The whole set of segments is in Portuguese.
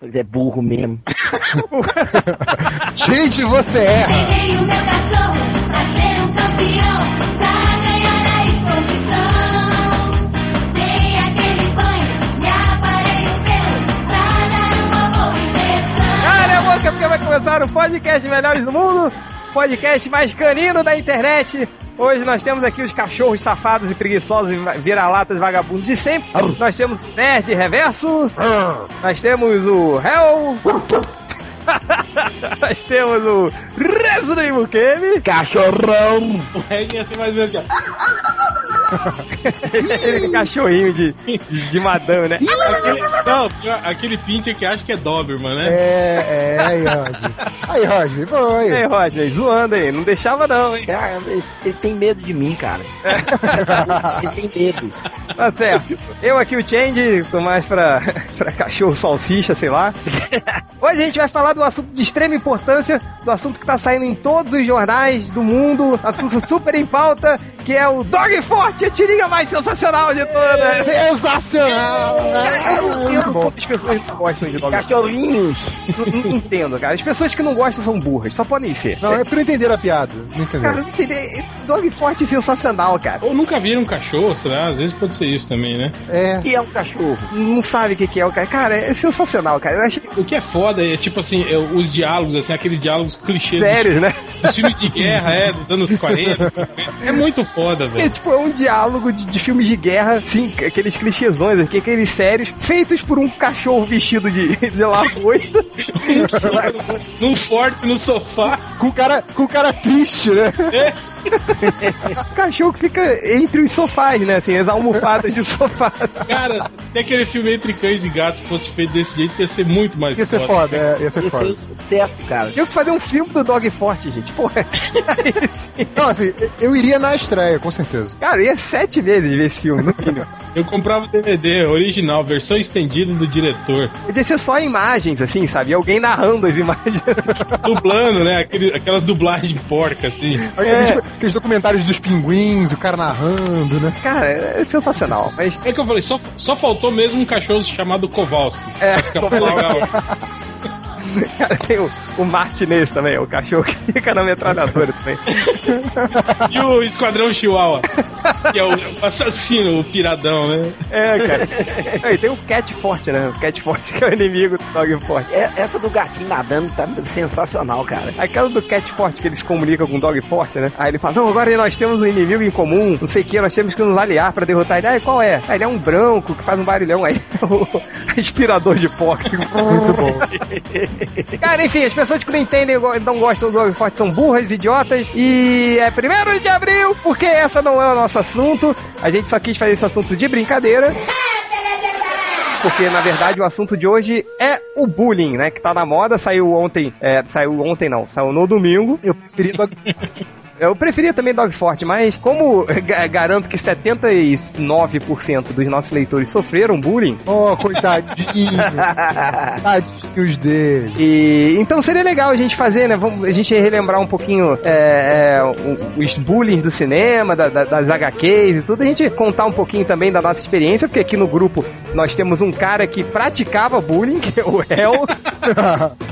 Pois é burro mesmo. Gente, você erra! Peguei o meu cachorro pra ser um campeão, pra ganhar a exposição. Dei aquele banho, me aparei o pelo, pra dar uma boa impressão. Cara, é boca porque vai começar o podcast Melhores do Mundo, podcast mais canino da internet. Hoje nós temos aqui os cachorros safados e preguiçosos e vira-latas vagabundos de sempre. Nós temos o Nerd Reverso. Nós temos o Hell. nós temos o Resident Mukemi. Cachorrão! O ser mais ou menos aqui, ó. Aquele cachorrinho de, de, madame, né? Aquele, não, aquele pincher que acha que é Doberman, né? É, é, aí, Roger. Aí, Roger, foi. Ei, Roger, zoando aí. Não deixava não, hein? Cara, ele, ele tem medo de mim, cara. ele tem medo. Tá certo. Eu aqui o Change, tô mais pra, pra cachorro salsicha, sei lá. Hoje a gente vai falar do assunto de extrema importância, do assunto que tá saindo em todos os jornais do mundo, assunto super em pauta, que é o Dog Forte, a tirinha mais sensacional de todas. Sensacional! Cara, eu não Muito entendo bom. como as pessoas não gostam de Dog Forte. Cachorrinhos! Não, entendo, cara. As pessoas que não gostam são burras, só podem ser. Não, é pra entender a piada. Não entender. Cara, não entender. Dog Forte é sensacional, cara. Ou nunca viram um cachorro, será? Às vezes pode ser isso também, né? É. O que é um cachorro? Não sabe o que, que é o cara. Cara, é sensacional, cara. Eu acho O que é foda é, tipo assim, é, os diálogos, assim, aqueles diálogos clichês sérios, né? dos filmes de guerra, é, dos anos 40. É muito foda, É velho. tipo, é um diálogo de, de filmes de guerra, sim, aqueles clichêsões aqueles sérios, feitos por um cachorro vestido de, de lagosta. Num forte no sofá. Com o cara, com o cara triste, né? cachorro que fica entre os sofás, né? Assim, as almofadas de sofás. Cara, se aquele filme Entre Cães e Gatos fosse feito desse jeito, ia ser muito mais Ia ser foda, é, ia ser Esse é foda. um sucesso, cara. Tinha que fazer um filme do Dog Forte, gente. Porra. Aí sim. Não, assim, eu iria na estreia, com certeza. Cara, eu ia sete vezes ver esse filme, no mínimo. Eu comprava o DVD original, versão estendida do diretor. Podia ser só imagens, assim, sabe? E alguém narrando as imagens. Dublando, né? Aquele, aquela dublagem porca, assim. Aqueles, aqueles documentários dos pinguins, o cara narrando, né? Cara, é sensacional. Mas É que eu falei, só, só faltou mesmo um cachorro chamado Kowalski. É. Cara, tem o, o Martinez também, o cachorro que fica na metralhadora também. E o Esquadrão Chihuahua, que é o assassino, o piradão, né? É, cara. Aí tem o Cat Forte, né? O Cat Forte que é o inimigo do Dog Forte. É- essa do gatinho nadando tá sensacional, cara. Aquela do Cat Forte que ele se comunica com o Dog Forte, né? Aí ele fala: Não, agora nós temos um inimigo em comum, não sei o que, nós temos que nos aliar pra derrotar ele. Ah, qual é? Ah, ele é um branco que faz um barulhão aí. o aspirador de pó. Muito bom. Cara, enfim, as pessoas que não entendem e não gostam do Dog Forte são burras, idiotas. E é primeiro de abril, porque essa não é o nosso assunto. A gente só quis fazer esse assunto de brincadeira. Porque, na verdade, o assunto de hoje é o bullying, né? Que tá na moda, saiu ontem. É, saiu ontem não, saiu no domingo. Eu preferi. Eu preferia também Dog Forte, mas como ga- garanto que 79% dos nossos leitores sofreram bullying, Oh, coitadinho. Tadinhos dele. E então seria legal a gente fazer, né? Vamos, a gente relembrar um pouquinho é, é, os bullying do cinema, da- da- das HQs e tudo. A gente contar um pouquinho também da nossa experiência, porque aqui no grupo nós temos um cara que praticava bullying, que é o El,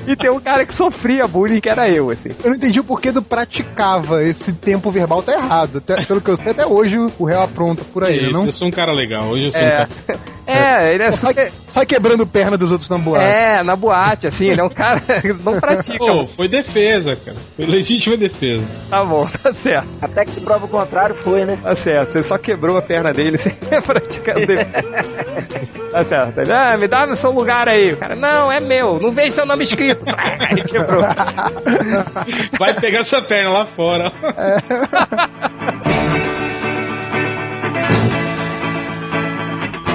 e tem um cara que sofria bullying, que era eu, assim. Eu não entendi o porquê do praticava. Esse tempo verbal tá errado. Até, pelo que eu sei, até hoje o réu apronta por aí, Isso, não? Eu sou um cara legal, hoje eu sou um É, cara... é ele é Sai, super... sai quebrando perna dos outros na boate. É, na boate, assim, ele é um cara que não pratica. Pô, foi defesa, cara. Foi legítima defesa. Tá bom, tá certo. Até que se prova o contrário foi, né? Tá certo, você só quebrou a perna dele sem praticar o dele. Tá certo. Ele, ah, me dá no seu lugar aí. Cara, não, é meu, não vejo seu nome escrito. Quebrou. Vai pegar essa perna lá fora. É.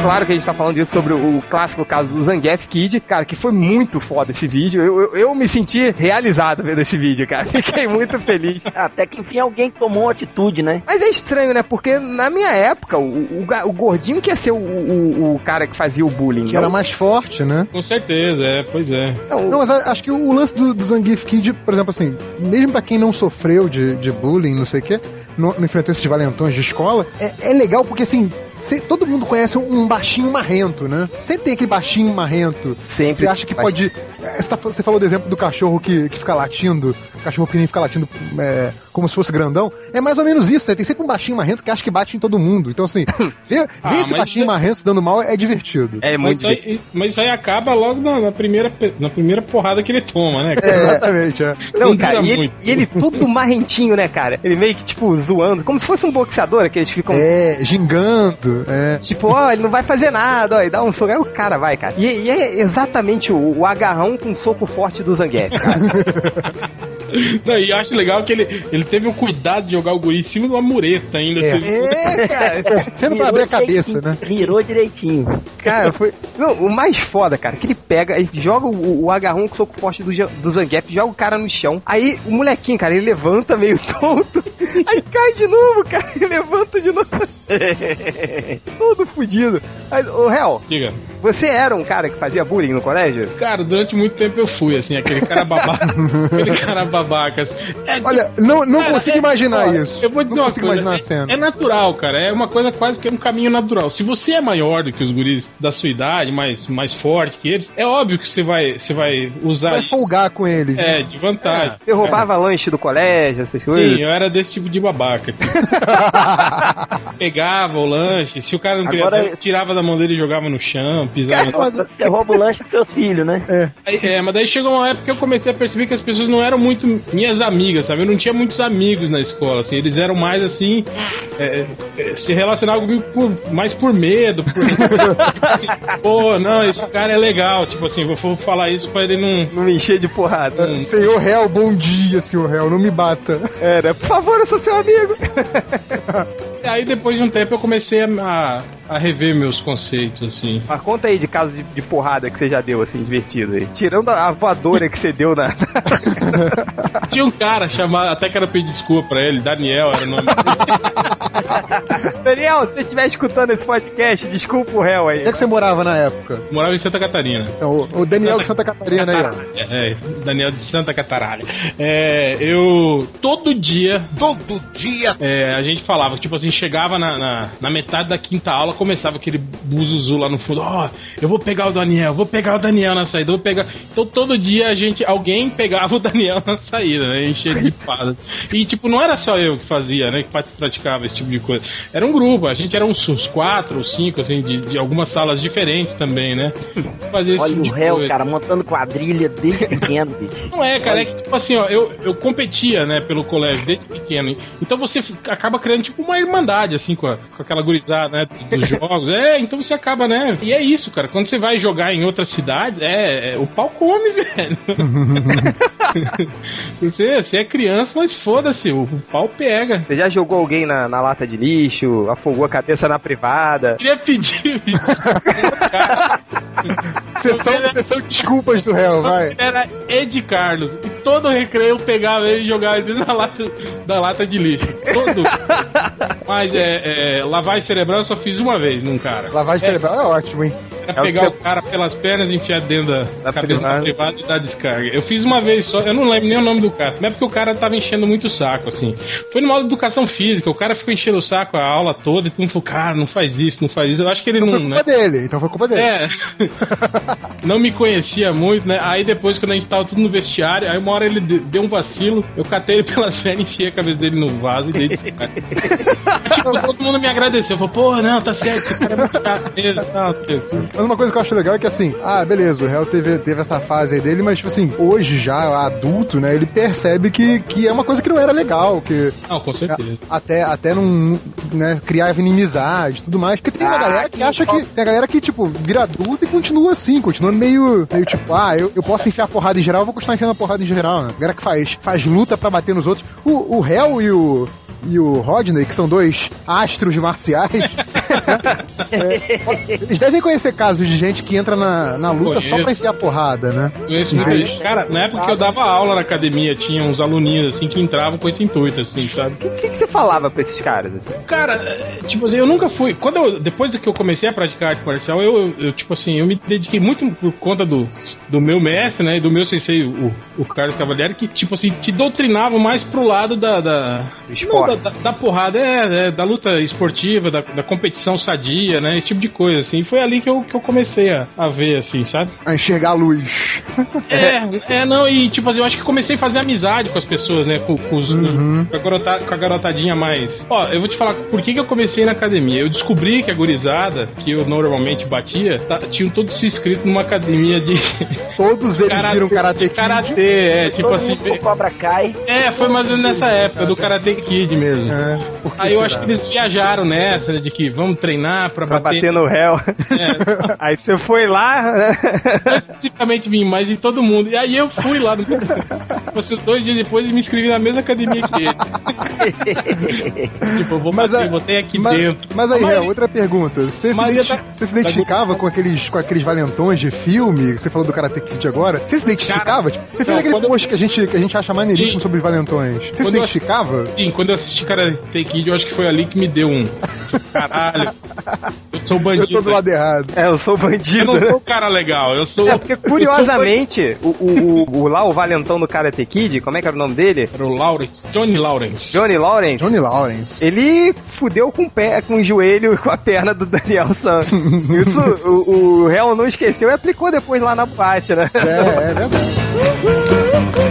Claro que a gente tá falando disso sobre o clássico caso do Zangief Kid, cara, que foi muito foda esse vídeo. Eu, eu, eu me senti realizado vendo esse vídeo, cara. Fiquei muito feliz. Até que enfim alguém tomou uma atitude, né? Mas é estranho, né? Porque na minha época, o, o, o gordinho que ia ser o, o, o cara que fazia o bullying. Que era não? mais forte, né? Com certeza, é, pois é. Não, Não, mas a- acho que o lance do, do Zangief Kid, por exemplo, assim, mesmo pra quem não sofreu de, de bullying, não sei o quê, não, não enfrentou esses valentões de escola, é, é legal porque, assim, se- todo mundo conhece um baixinho marrento, né? Sempre tem aquele baixinho marrento. Sempre. Você acha que pode. Você, tá- você falou do exemplo do cachorro que, que fica latindo, o cachorro pequenininho fica latindo é, como se fosse grandão. É mais ou menos isso, né? Tem sempre um baixinho marrento que acha que bate em todo mundo. Então, assim, ver, Ah, esse mas baixinho é- marrento se dando mal é divertido. É Mas muito isso, aí, mas isso aí acaba logo na, na primeira, na primeira porrada que ele toma, né? É, exatamente, é. Não, Não cara, e ele, e ele todo marrentinho, né, cara? Ele meio que, tipo, zoando, como se fosse um boxeador, que eles ficam. É, gingando, é. Tipo, ó, ele não vai fazer nada, ó, e dá um soco. Aí o cara vai, cara. E, e é exatamente o, o agarrão com o soco forte do Zangief, cara. Não, e eu acho legal que ele, ele teve o cuidado de jogar o guri em cima de uma mureta ainda. É. assim. é, cara. Você não vai abrir a cabeça, né? Virou direitinho. Cara, foi. Não, o mais foda, cara, que ele pega e joga o, o agarrão com o soco forte do, do Zangief, joga o cara no chão. Aí o molequinho, cara, ele levanta meio tonto. Aí cai de novo, cara. Ele levanta de novo. Todo fudido. Aí, ô, Hel, Diga. você era um cara que fazia bullying no colégio? Cara, durante muito tempo eu fui, assim, aquele cara babaca. aquele cara babaca. Assim. É, Olha, não, não cara, consigo é- imaginar ó, isso. Eu vou dizer não uma consigo coisa, imaginar a é- cena. É, natural, cara. É uma coisa quase que é um caminho natural. Se você é maior do que os guris da sua idade, mais, mais forte que eles, é óbvio que você vai, você vai usar Vai folgar com ele. É, de vantagem. Você roubava lanche do colégio, essas coisas? Sim, eu era desse tipo de babaca. Pegava o lanche, se o cara não queria, Agora- tirava da mão dele e jogava no chão, pisava. Mas- Você rouba o lanche dos seus filhos, né? Aí, é, mas daí chegou uma época que eu comecei a perceber que as pessoas não eram muito minhas amigas, sabe? Eu não tinha muitos amigos na escola, assim. Eles eram mais assim. é, é, se relacionavam comigo por- mais por medo. Por, assim, Pô, não, esse cara é legal. Tipo assim, vou, vou falar isso pra ele não. Não me encher de porrada. Hum. Senhor réu, bom dia, senhor réu, não me bata. Era, por favor, eu sou seu amigo. E aí depois de um tempo eu comecei a, a, a rever meus conceitos, assim. Mas conta aí de caso de, de porrada que você já deu, assim, divertido aí. Tirando a voadora que você deu na. Tinha um cara chamado, até quero pedir desculpa pra ele, Daniel era o nome dele. Daniel, se você estiver escutando esse podcast, desculpa o réu aí. Onde é que você morava na época? Morava em Santa Catarina. Então, o, o Daniel de Santa Catarina aí. É, é, Daniel de Santa Cataralha. É, eu todo dia, Todo dia. é, a gente falava, tipo assim, chegava na, na, na metade da quinta aula, começava aquele buzuzu lá no fundo, ó, eu vou pegar o Daniel, vou pegar o Daniel na saída, eu vou pegar. Então todo dia a gente, alguém pegava o Daniel na saída, né? Encher de fadas. E tipo, não era só eu que fazia, né? Que praticava esse tipo de coisa. Era um grupo, a gente era uns, uns quatro ou cinco, assim, de, de algumas salas diferentes também, né? Fazia esse Olha tipo o réu, coisa. cara, montando quadrilha desde pequeno, bicho. Não é, cara, é que tipo assim, ó, eu, eu competia, né, pelo colégio desde pequeno. Então você acaba criando tipo uma irmandade, assim, com, a- com aquela gurizada, né, dos jogos. É, então você acaba, né? E é isso, cara. Quando você vai jogar em outra cidade, é, é- o pau come, velho. você, você é criança, mas foda-se, o, o pau pega. Você já jogou alguém na, na lata de lixo, afogou a cabeça na privada? Queria pedir. Sessão, sessão de desculpas do réu, vai. Era Ed Carlos. E todo recreio eu pegava ele e jogava ele na lata, da lata de lixo. Todo. Mas é, é, lavagem cerebral eu só fiz uma vez num cara. Lavagem cerebral é ótimo, hein? Era É o pegar o, você- cara pelas pernas e enfiar dentro da, Da cabeça privada. da privada e dar descarga. Eu fiz uma vez só, eu não lembro nem o nome do cara. Não é porque o cara tava enchendo muito o saco, assim. Foi numa aula de educação física, o cara ficou enchendo o saco a aula toda e todo mundo falou, cara, não faz isso, não faz isso. Eu acho que ele Foi não, culpa né? dele, então foi culpa dele. É. não me conhecia muito, né? Aí depois, quando a gente tava tudo no vestiário, aí uma hora ele de- deu um vacilo, eu catei ele pelas pernas, enfiei a cabeça dele no vaso e dei tipo, todo mundo me agradeceu. Falou, pô, não, tá certo, esse cara é muito chato mesmo. Não, quê. Mas uma coisa que eu acho legal é que assim, ah, beleza, o réu teve, teve essa fase aí dele, mas tipo assim, hoje já, adulto, né, ele percebe que, que é uma coisa que não era legal, que Não, com certeza. até, até não, né, criava inimizade e tudo mais. Porque tem uma Ah, galera que que acha que. Tem a galera que, tipo, vira adulto e continua assim, continua meio, meio tipo, ah, eu, eu posso enfiar porrada em geral, eu vou continuar enfiando a porrada em geral, né? A galera que faz, faz luta pra bater nos outros. O, o réu e o. E o Rodney, que são dois astros marciais, é, eles devem conhecer casos de gente que entra na, na luta só pra Conheço. enfiar porrada, né? Conheço muita gente. Cara, na época que eu dava aula na academia, tinha uns aluninhos assim que entravam com esse intuito, assim, sabe? O que, que, que você falava pra esses caras, assim? Cara, tipo assim, eu nunca fui. Quando eu, depois que eu comecei a praticar arte marcial, eu, eu, tipo assim, eu me dediquei muito por conta do, do meu mestre, né? E do meu sensei, o, o Carlos Cavalieri, que, tipo assim, te doutrinava mais pro lado da. da não, da, da- da porrada, é, é, da luta esportiva, da, da competição sadia, né? Esse tipo de coisa, assim. E foi ali que eu, que eu comecei a, a ver, assim, sabe? A enxergar a luz. É, é, não, e tipo assim, eu acho que comecei a fazer amizade com as pessoas, né? Com, com, os- Uhum. com, a, garota- com a garotadinha mais. Ó, eu vou te falar por que, que eu comecei na academia. Eu descobri que a gurizada, que eu normalmente batia, tá- tinham todos se inscrito numa academia de Todos eles Karate- viram Karate Kid. karatê, é, tipo Todo assim. mundo Cobra Kai. É, foi mais ou menos nessa época, do Karate Kid mesmo. É, por que Aí eu será? acho que eles viajaram nessa, né, de que vamos treinar pra, Pra bater. bater no réu. É, Aí você foi lá. não especificamente mim, mas em todo mundo. E aí eu fui lá, no... Fosse dois dias depois e me inscrevi na mesma academia que ele. tipo, eu vou Mas, bater a- você aqui mas, dentro. mas aí, Mas- é, outra pergunta. Você se, identi- eu tá- você se identificava com aqueles, com aqueles valentões de filme? que Você falou do Karate Kid agora. Você se identificava? Tipo, você fez não, aquele quando eu- post que a gente, que a gente acha maneiríssimo Sim. sobre os valentões. Você se Quando eu- identificava? Sim, quando eu assisti Karate Kid, eu acho que foi ali que me deu um. Caralho. Eu sou Eu bandido. tô do lado errado. É, eu sou Eu bandido. não sou o cara legal, eu sou. É, porque curiosamente, o, o, o, o lá, o valentão do Karate Kid, como é que era o nome dele? Era o Lawrence, Johnny Lawrence. Johnny Lawrence. Johnny Lawrence. Ele fudeu com o pé, com o joelho e com a perna do Daniel San. Isso o, o réu não esqueceu e aplicou depois lá na boate, né? É, é verdade.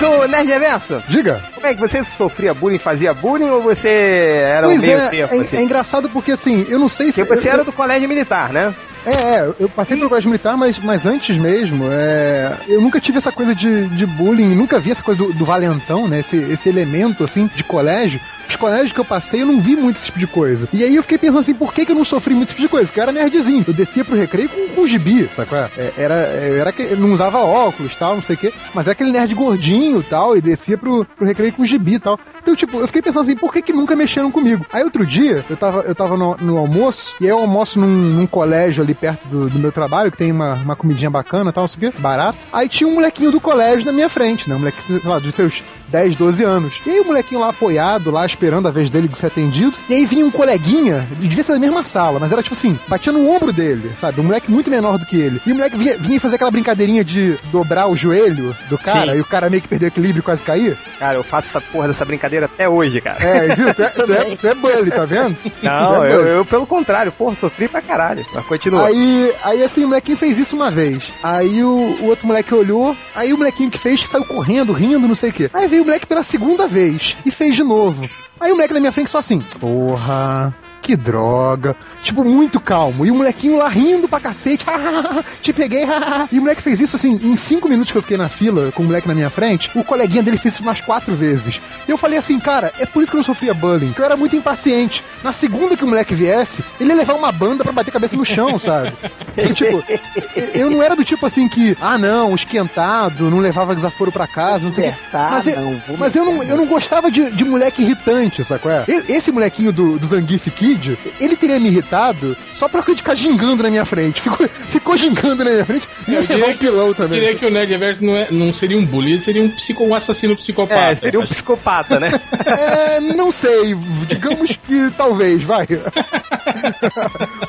Mas o Nerd Reverso, Diga. como é que você sofria bullying, fazia bullying ou você era Pois um meio é, tempo é, assim? é engraçado porque assim, eu não sei se. Porque você eu- era do colégio militar, né? É, é, eu passei pelo colégio militar, mas, mas antes mesmo, é, eu nunca tive essa coisa de, de bullying, nunca vi essa coisa do, do valentão, né? Esse, esse elemento, assim, de colégio. Os colégios que eu passei, eu não vi muito esse tipo de coisa. E aí eu fiquei pensando assim, por que, que eu não sofri muito esse tipo de coisa? Porque eu era nerdzinho. Eu descia pro recreio com, com gibi, sabe qual é? É, Era, era que eu não usava óculos tal, não sei o quê, mas era aquele nerd gordinho tal, e descia pro, pro recreio com gibi tal. Então, tipo, eu fiquei pensando assim, por que, que nunca mexeram comigo? Aí outro dia, eu tava, eu tava no, no almoço, e aí eu almoço num, num colégio ali perto do, do meu trabalho, que tem uma, uma comidinha bacana tal, não sei o quê, barato. Aí tinha um molequinho do colégio na minha frente, né? Um moleque, sei lá, seus 10, 12 anos. E aí o molequinho lá apoiado, lá esperando a vez dele de ser atendido. E aí vinha um coleguinha, devia ser da mesma sala, mas era tipo assim, batia no ombro dele, sabe? Um moleque muito menor do que ele. E o moleque vinha, vinha fazer aquela brincadeirinha de dobrar o joelho do cara Sim. e o cara meio que perdeu o equilíbrio e quase cair. Cara, eu faço essa porra dessa brincadeira até hoje, cara. É, viu? Tu é, tu é, tu é bully, tá vendo? Não, Tu é eu, eu, pelo contrário, porra, sofri pra caralho. Mas continua. Aí, aí assim, o molequinho fez isso uma vez. Aí o, o outro moleque olhou, aí o molequinho que fez saiu correndo, rindo, não sei o quê. Aí veio o moleque pela segunda vez e fez de novo. Aí o moleque na minha frente só assim, porra. Que droga. Tipo, muito calmo. E o molequinho lá rindo pra cacete. Te peguei. e o moleque fez isso assim, em cinco minutos que eu fiquei na fila com o moleque na minha frente. O coleguinha dele fez isso umas quatro vezes. E eu falei assim, cara, é por isso que eu não sofria bullying. Que eu era muito impaciente. Na segunda que o moleque viesse, ele ia levar uma banda pra bater a cabeça no chão, sabe? E, tipo, eu não era do tipo assim que, ah não, esquentado, não levava desaforo pra casa, não sei o quê. Mas, eu- não, mas eu, não, eu não gostava de, de moleque irritante, sabe é? Esse molequinho do, do Zangief Kid, ele teria me irritado só pra eu ficar gingando na minha frente. Ficou, ficou gingando na minha frente e ia Eu levar um pilão Eu também. diria que o Nerd Reverso não, é, não seria um bully, ele seria um, psico, um assassino psicopata. É, seria um psicopata, né? É, não sei, digamos que talvez, vai.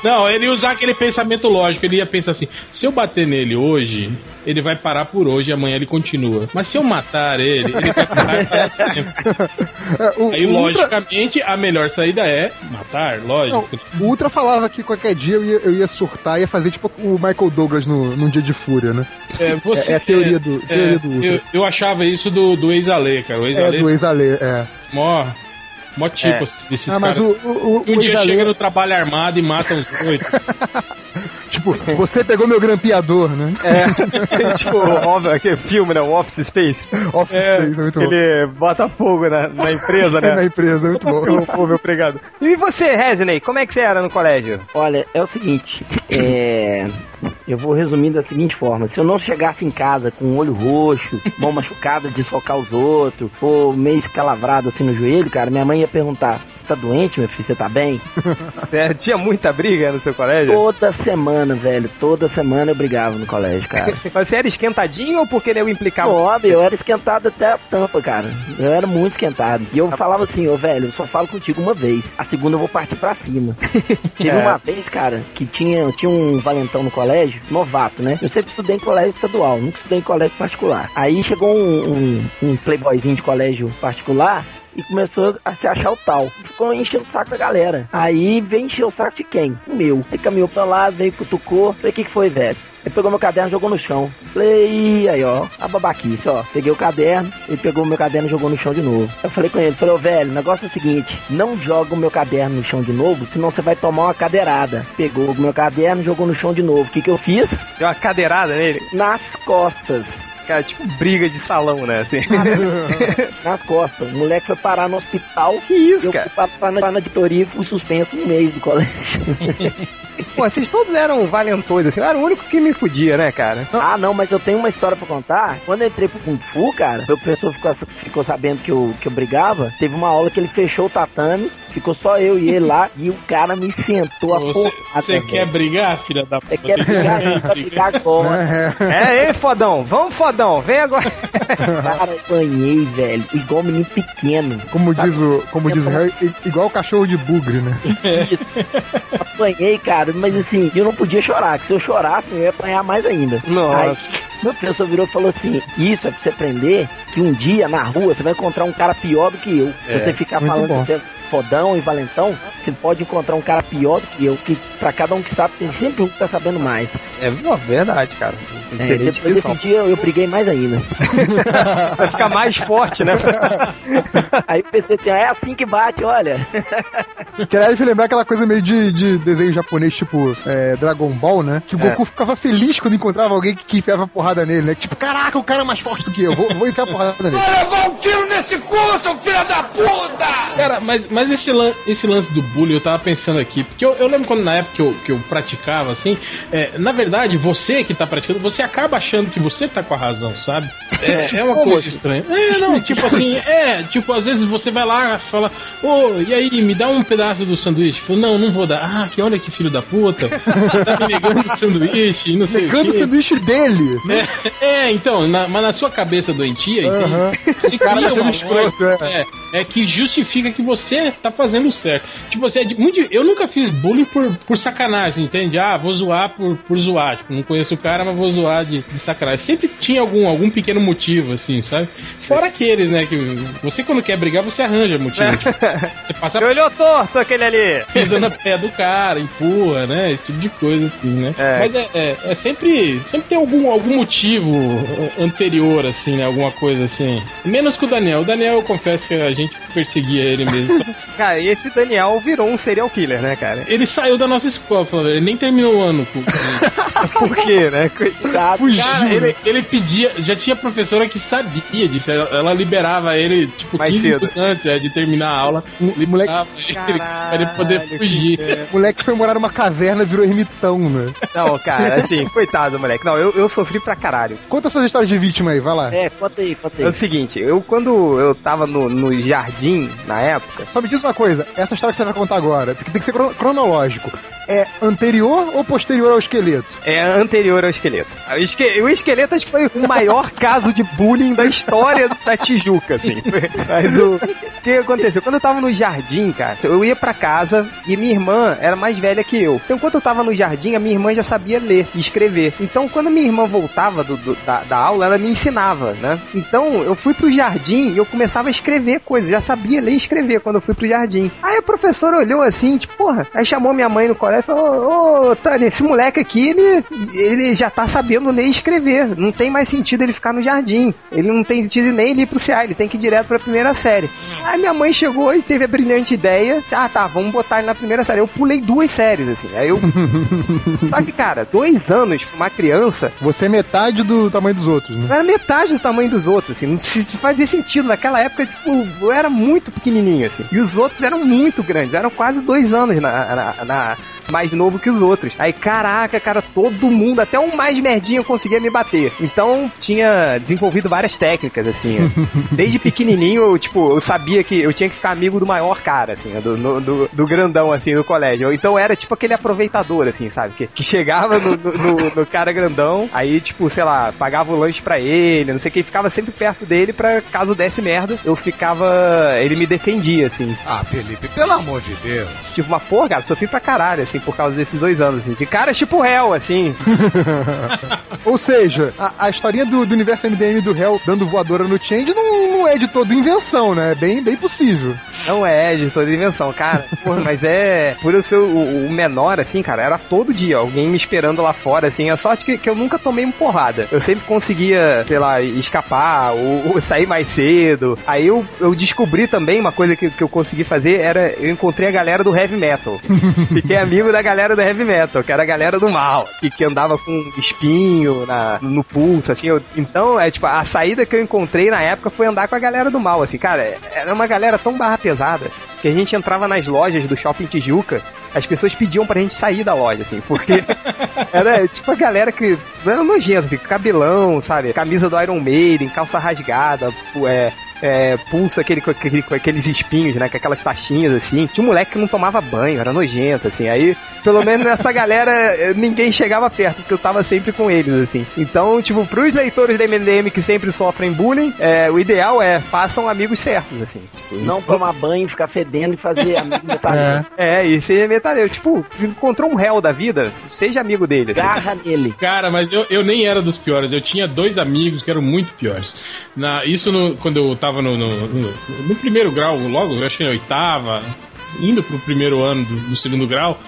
Não, ele ia usar aquele pensamento lógico. Ele ia pensar assim: se eu bater nele hoje, ele vai parar por hoje e amanhã ele continua. Mas se eu matar ele, ele vai parar para sempre. É, o, Aí, o Ultra, logicamente, a melhor saída é matar, não, lógico. o Ultra falava que qualquer dia eu ia, eu ia surtar, ia fazer tipo o Michael Douglas no, num dia de fúria, né? É, você- É- é a teoria do- é, teoria do Ultra. eu, eu achava isso do, do ex-Ale, cara. O É, ex-Ale do ex-Ale, é. mó, mó tipo É. assim, desses Ah, mas caras. o, o, o, um o dia chega no trabalho armado e mata os oito. tipo, você pegou meu grampeador, né? É, tipo, óbvio, aquele filme, né? O Office Space. Office É, Space, é muito bom. ele bota fogo na, na empresa, né? na empresa, é muito bom. O povo empregado. E você, Resney, como é que você era no colégio? Olha, é o seguinte, é. Eu vou resumir da seguinte forma: se eu não chegasse em casa com o olho roxo, mão machucada de socar os outros, ou meio escalavrado assim no joelho, cara, minha mãe ia perguntar: tá doente, meu filho? Você tá bem? É, tinha muita briga no seu colégio? Toda semana, velho. Toda semana eu brigava no colégio, cara. Mas Você era esquentadinho ou porque eu implicava? Você? eu era esquentado até a tampa, cara. Eu era muito esquentado. E eu falava assim, ô velho, eu só falo contigo uma vez. A segunda eu vou partir pra cima. Teve É. uma vez, cara, que tinha, tinha um valentão no colégio, novato, né? Eu sempre estudei em colégio estadual, nunca estudei em colégio particular. Aí chegou um, um, um playboyzinho de colégio particular e começou a se achar o tal. Ficou enchendo o saco da galera. Aí veio encher o saco de quem? O meu. Ele caminhou pra lá, veio, cutucou. Falei, o que, que foi, velho? Ele pegou meu caderno e jogou no chão. Falei, "Ih, aí ó, a babaquice, ó. Peguei o caderno, ele pegou o meu caderno e jogou no chão de novo. Eu falei com ele, falei, ô velho, o negócio é o seguinte, não joga o meu caderno no chão de novo, senão você vai tomar uma cadeirada. Pegou o meu caderno e jogou no chão de novo. O que que eu fiz? Deu uma cadeirada nele. Nas costas. Cara, tipo briga de salão, né? Assim. Nas costas. O moleque foi parar no hospital. que isso, Eu cara? fui pra, pra, na, na diretoria e fui suspenso um mês do colégio. Pô, vocês todos eram valentões, assim. Eu era o único que me fudia, né, cara? Ah, não, mas eu tenho uma história pra contar. Quando eu entrei pro Kung Fu, cara, meu professor ficou, ficou sabendo que eu, que eu brigava. Teve uma aula que ele fechou o tatame, ficou só eu e ele lá, e o cara me sentou a Você, porrada. você quer brigar, filha da puta? Você quer brigar? Gente vai brigar agora. É, ei, fodão. Vamos, fodão. Vem agora. Cara, eu apanhei, velho, igual menino pequeno. Como diz o, como diz Harry, igual o cachorro de bugre, né? Apanhei, cara, mas assim, eu não podia chorar, que se eu chorasse, eu ia apanhar mais ainda. Nossa. Aí, meu professor virou e falou assim: Isso é pra você aprender que um dia na rua você vai encontrar um cara pior do que eu. É, Se você ficar muito falando bom. que você é fodão e valentão, você pode encontrar um cara pior do que eu. Que pra cada um que sabe, tem sempre um que tá sabendo mais. É verdade, cara. É, depois desse dia eu briguei mais ainda. Vai ficar mais forte, né? Aí eu pensei assim: É assim que bate, olha. Que aliás, me lembrar aquela coisa meio de, de desenho japonês, tipo é, Dragon Ball, né? Que o É. Goku ficava feliz quando encontrava alguém que, que enfiava porrada nele, né? Tipo, caraca, o cara é mais forte do que eu, vou, vou enfiar porrada nele. Cara, mas, mas esse, lan- esse lance do bullying eu tava pensando aqui, porque eu, eu lembro quando na época que eu, que eu praticava, assim, é, na verdade, você que tá praticando, você acaba achando que você tá com a razão, sabe? É, é uma Como coisa assim? estranha. É, não, tipo assim, é, tipo, às vezes você vai lá e fala, ô, e aí, me dá um pedaço do sanduíche? Fala, não, não vou dar. Ah, que olha que filho da puta, tá me negando o sanduíche, não sei Negando o o quê. sanduíche dele. É, é, então, na- mas na sua cabeça doentia, entende? Aham. Se O cara cria tá uma é. é, é que justifica que você tá fazendo certo. Tipo, assim, é de- muito, eu nunca fiz bullying por, por sacanagem, entende? Ah, vou zoar por, por zoar. Tipo, não conheço o cara, mas vou zoar de, de sacanagem. Sempre tinha algum, algum pequeno motivo, assim, sabe? Fora aqueles, né? Que você quando quer brigar, você arranja motivo. Tipo, você passa Ele olhou torto aquele ali. pisa na pé do cara, empurra, né? Esse tipo de coisa assim, né? É. Mas é, é, é sempre. Sempre tem algum, algum motivo anterior, assim, né? Alguma coisa assim. Menos que o Daniel. O Daniel, eu confesso que a gente perseguia ele mesmo. Cara, e esse Daniel virou um serial killer, né, cara? ele saiu da nossa escola, ele nem terminou o ano. com- Por quê, né? Tá, Fugiu. Cara, ele, ele pedia, já tinha professora que sabia disso, ela, ela liberava ele, tipo, Mais 15 cedo. antes é, de terminar a aula, O liberava ele pra ele poder fugir. que- O moleque foi morar numa caverna e virou ermitão, né? Não, cara, assim, coitado, moleque. Não, eu, eu sofri pra caralho. Conta suas histórias de vítima aí, vai lá. É, conta aí, conta É o aí. seguinte, eu quando eu tava no, no jardim, na época, Só me diz uma coisa, essa história que você vai contar agora, que tem que ser cron- cronológico. É anterior ou posterior ao esqueleto? é anterior ao esqueleto. O, esque- o esqueleto acho que foi o maior caso de bullying da história da Tijuca, assim. Mas o, o que aconteceu? Quando eu tava no jardim, cara, eu ia pra casa e minha irmã era mais velha que eu. Então, enquanto eu tava no jardim, a minha irmã já sabia ler e escrever. Então, quando minha irmã voltava do- do- da, da aula, ela me ensinava, né? Então, eu fui pro jardim e eu começava a escrever coisas. Já sabia ler e escrever quando eu fui pro jardim. Aí a professora olhou assim, tipo, porra. Aí chamou minha mãe no colégio e falou: Ô, Tânia, esse moleque aqui, ele, ele já tá sabendo ler e escrever. Não tem mais sentido ele ficar no jardim. Ele não tem sentido nem ele ir pro CA, ele tem que ir direto pra primeira série. Aí minha mãe chegou e teve a brilhante ideia: ah, tá, vamos botar ele na primeira série. Eu pulei duas séries, assim. Aí eu. Só que, cara, dois anos pra uma criança Você é metade do tamanho dos outros, né? eu era metade do tamanho dos outros, assim, não fazia sentido. Naquela época, tipo, eu era muito pequenininho, assim. E os outros eram muito grandes, eram quase dois anos na, na- na- mais novo que os outros. Aí, caraca, cara, todo mundo, até um mais merdinho conseguia me bater. Então tinha desenvolvido várias técnicas, assim. Desde pequenininho, eu, tipo, eu sabia que eu tinha que ficar amigo do maior cara, assim, do, no- do, do grandão, assim, do colégio. Então era tipo aquele aproveitador, assim, sabe? Que, que chegava no, no- no- no cara grandão, aí, tipo, sei lá, pagava o lanche pra ele, não sei o que, ficava sempre perto dele pra caso desse merda, eu ficava. Ele me defendia, assim. Ah, Felipe, pelo amor de Deus. Tipo, uma porra, cara, sofri pra caralho, assim, por causa desses dois anos, assim. De cara, tipo réu, assim. Ou seja, a, a historinha do, do universo MDM do Hell dando voadora no Change não, não é de toda invenção, né? É bem, bem possível. Não é de toda invenção, cara. Porra, mas é. Por eu ser o, o menor, assim, cara, era todo dia alguém me esperando lá fora, assim. A sorte que, que eu nunca tomei uma porrada. Eu sempre conseguia, sei lá, escapar ou, ou sair mais cedo. Aí eu, eu descobri também uma coisa que, que eu consegui fazer era. Eu encontrei a galera do heavy metal. Fiquei amigo da galera do heavy metal, que era a galera do mal. Que, que andava com espinho na, no pulso, assim. eu- então, é tipo, a saída que eu encontrei na época foi andar com a galera do mal, assim. Cara, era uma galera tão barra pesada que a gente entrava nas lojas do Shopping Tijuca, as pessoas pediam pra gente sair da loja, assim, porque era tipo a galera que era nojento, assim, cabelão, sabe? Camisa do Iron Maiden, calça rasgada, é, é, pulso aquele, com, aquele, com aqueles espinhos, né? Com aquelas taxinhas, assim. Tinha um moleque que não tomava banho, era nojento, assim. Aí, pelo menos nessa galera, eh, ninguém chegava perto, porque eu tava sempre com eles, assim. Então, tipo, pros leitores da MDM que sempre sofrem bullying, é, o ideal é façam amigos certos, assim. Tipo, Não tomar banho, ficar fedendo e fazer amigo metaleiro. É. é, e metaleiro. Tipo, se encontrou um réu da vida, seja amigo dele, assim. Garra nele. Cara, mas eu, eu nem era dos piores. Eu tinha dois amigos que eram muito piores. Na, isso no- quando eu tava no, no, no- primeiro grau, logo, eu acho que na oitava, indo pro primeiro ano do, do segundo grau,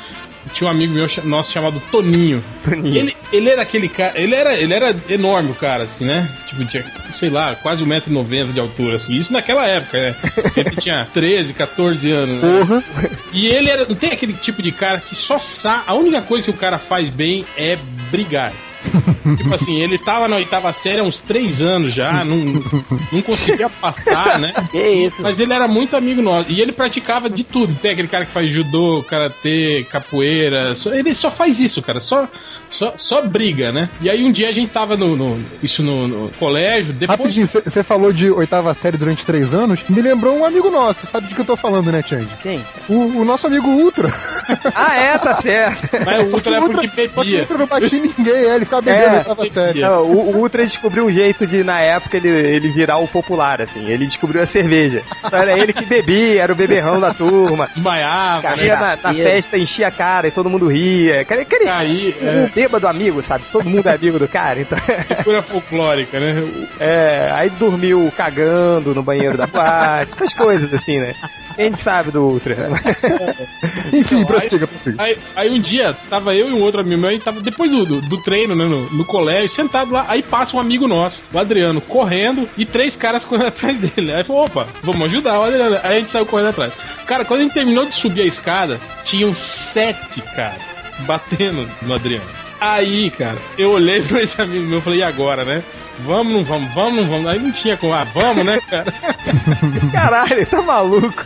tinha um amigo meu, nosso chamado Toninho. Toninho. Ele, ele era aquele cara, ele era, ele era enorme o cara, assim, né? Tipo, tinha, sei lá, quase 1,90m de altura, assim. Isso naquela época, né? Ele tinha 13, 14 anos. Né? E ele era, não tem aquele tipo de cara que só sa a única coisa que o cara faz bem é brigar. tipo assim, ele tava na oitava série há uns três anos já, não, não conseguia passar, né? Que isso? Mas ele era muito amigo nosso. E ele praticava de tudo. Tem aquele cara que faz judô, karatê, capoeira. só- ele só faz isso, cara. Só, só, só briga, né? E aí um dia a gente tava no. no- isso no, no colégio. Depois. Rapidinho, você falou de oitava série durante três anos, me lembrou um amigo nosso, você sabe de que eu tô falando, né, Change? Quem? O, o nosso amigo Ultra. Ah, é, tá certo. Mas o Ultra é o porque Só que o bebia. Ultra não batia ninguém, é, ele ficava bebendo É, na oitava série. bebia. Não, o, o Ultra descobriu um jeito de, na época, ele, ele virar o popular, assim. Ele descobriu a cerveja. Então era ele que bebia, era o beberrão da turma. Desmaiava, Cara, né? Ia na, na festa, enchia a cara e todo mundo ria. Aquele, aquele Caí, um é, bêbado amigo, sabe? Todo mundo é amigo do cara, então. figura folclórica, né? É, aí dormiu cagando no banheiro da boate, essas coisas assim, né? Gente sabe do Ultra. Enfim, Então, prossiga, prossiga. Aí, aí um dia, tava eu e um outro amigo meu, a gente tava depois do, do, do treino, né, no, no colégio, sentado lá, aí passa um amigo nosso, o Adriano, correndo e três caras correndo atrás dele. Aí falou, opa, vamos ajudar o Adriano. Aí a gente saiu correndo atrás. Cara, quando a gente terminou de subir a escada, tinham sete caras batendo no Adriano. Aí, cara, eu olhei pra esse amigo meu e falei, e agora, né? Vamos, não vamos, vamos, não vamos. Aí não tinha como, ah, vamos, né, cara? Caralho, tá maluco.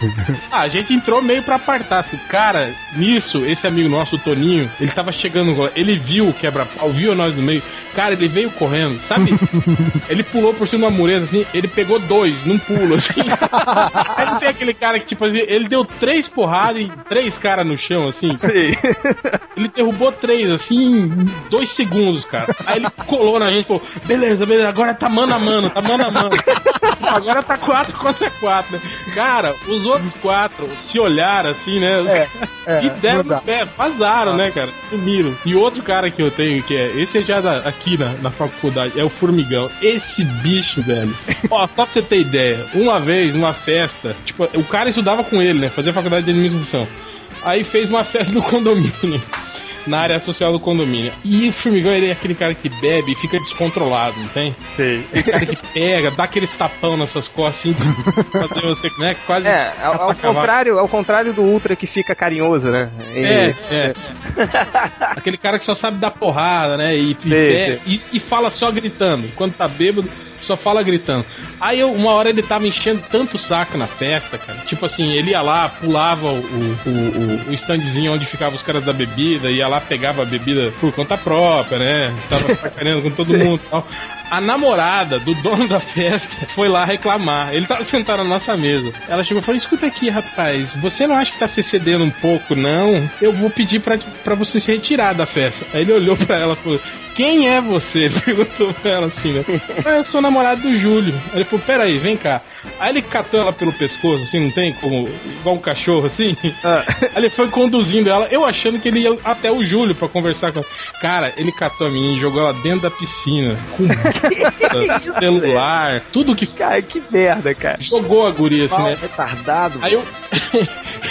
Ah, a gente entrou meio pra apartar, assim. Cara, nisso, esse amigo nosso, o Toninho, ele tava chegando, ele viu o quebra-pau, viu nós no meio. Cara, ele veio correndo, sabe? ele pulou por cima da mureta, assim, ele pegou dois num pulo, assim. Aí não tem aquele cara que, tipo assim, ele deu três porradas e três caras no chão, assim. Sim. Ele derrubou três, assim, em dois segundos, cara. Aí ele colou na gente e falou: beleza, beleza, agora tá mano a mano, tá mano a mano. Agora tá quatro contra quatro? Cara, os outros quatro se olharam assim, né? É, é, e deram no pé, vazaram, né, cara? Sumiram. E outro cara que eu tenho, que é. Esse é já da- aqui na, na faculdade, é o Formigão. Esse bicho, velho. Ó, só pra você ter ideia, uma vez, numa festa, tipo, o cara estudava com ele, né? Fazia faculdade de administração. Aí fez uma festa no condomínio. Na área social do condomínio. E o formigão ele é aquele cara que bebe e fica descontrolado, não tem? Sei. Aquele cara que pega, dá aqueles tapão nas suas costas, assim, fazer você, né? Quase. É, ao, ao acabar. contrário, ao contrário do Ultra que fica carinhoso, né? Ele- É, é. Aquele cara que só sabe dar porrada, né? E, e, Sei, e- e fala só gritando. Quando tá bêbado, só fala gritando. Aí eu, uma hora ele tava enchendo tanto saco na festa, cara. Tipo assim, ele ia lá, pulava o, o, o, o standzinho onde ficavam os caras da bebida, ia lá, pegava a bebida por conta própria, né? Tava sacaneando com todo mundo e tal. A namorada do dono da festa foi lá reclamar. Ele tava sentado na nossa mesa. Ela chegou e falou: Escuta aqui, rapaz, você não acha que tá se cedendo um pouco, não? Eu vou pedir pra, pra você se retirar da festa. Aí ele olhou pra ela e falou: quem é você? Ele perguntou pra ela assim, né? Ah, eu sou namorado do Júlio. Ele falou, peraí, vem cá. Aí ele catou ela pelo pescoço, assim, não tem como. igual um cachorro, assim. Aí ele foi conduzindo ela, eu achando que ele ia até o Júlio pra conversar com ela. Cara, ele catou a menina e jogou ela dentro da piscina. Com celular, tudo que. Cara, que merda, cara. Jogou a guria, assim, Mal né? retardado. Aí eu,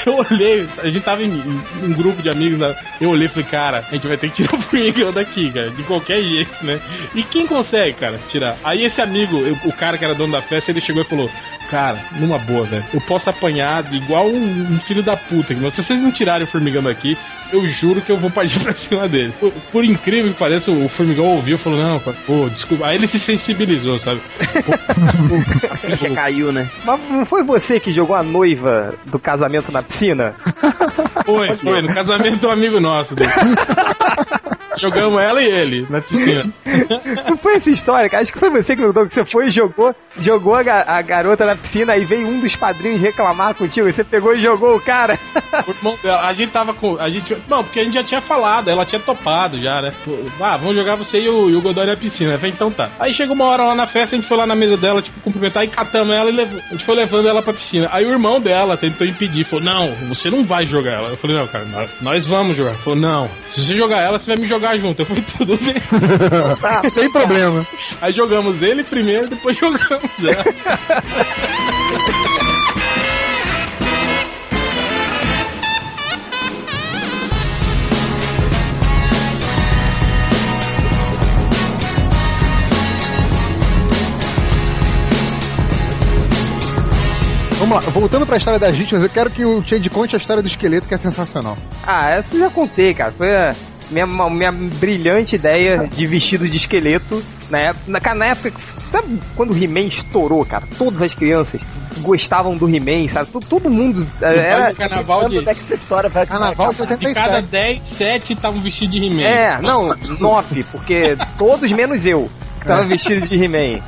eu olhei, a gente tava em, em um grupo de amigos, né? eu olhei e falei, cara, a gente vai ter que tirar o formigão daqui, cara, de qualquer jeito, né? E quem consegue, cara, tirar? Aí esse amigo, eu- o cara que era dono da festa, ele chegou e falou, cara, numa boa, velho, eu posso apanhar igual um, um filho da puta, mas se vocês não tirarem o formigão daqui, eu juro que eu vou partir pra cima dele. Por, por incrível que pareça, o formigão ouviu e falou, não, pô, desculpa. Aí ele se sensibilizou, sabe? A ficha caiu, né? Mas não foi você que jogou a noiva do casamento na piscina? Foi, foi, no casamento do amigo nosso dele. Jogamos ela e ele na piscina. Não foi essa história, cara? Acho que foi você que que você foi e jogou, jogou a, a garota na piscina, aí veio um dos padrinhos reclamar contigo, e você pegou e jogou o cara. O irmão dela, a gente tava com. A gente, não, porque a gente já tinha falado, ela tinha topado já, né? Ah, vamos jogar você e o, e o Godoy na piscina. Eu falei, então tá. Aí chegou uma hora lá na festa, a gente foi lá na mesa dela, tipo, cumprimentar e catamos ela e levou, a gente foi levando ela pra piscina. Aí o irmão dela tentou impedir, falou, não, você não vai jogar ela. Eu falei, não, cara, nós, nós vamos jogar. Ele falou, não, se você jogar ela, você vai me jogar junto. Eu falei, tudo bem. Sem problema. Aí jogamos ele primeiro, depois jogamos ela. Vamos lá, voltando pra história das vítimas, eu quero que o Change conte a história do esqueleto, que é sensacional. Ah, essa eu já contei, cara. Foi a minha, minha brilhante ideia de vestido de esqueleto. Na época, na, cara, na época sabe quando o He-Man estourou, cara? Todas as crianças gostavam do He-Man, sabe? Todo, todo mundo eh, era. carnaval de. História vai Carnaval de vai acabar? De cada 87. 10, 7 estavam vestidos de He-Man. É, não, nove, porque todos menos eu que tava vestido de He-Man.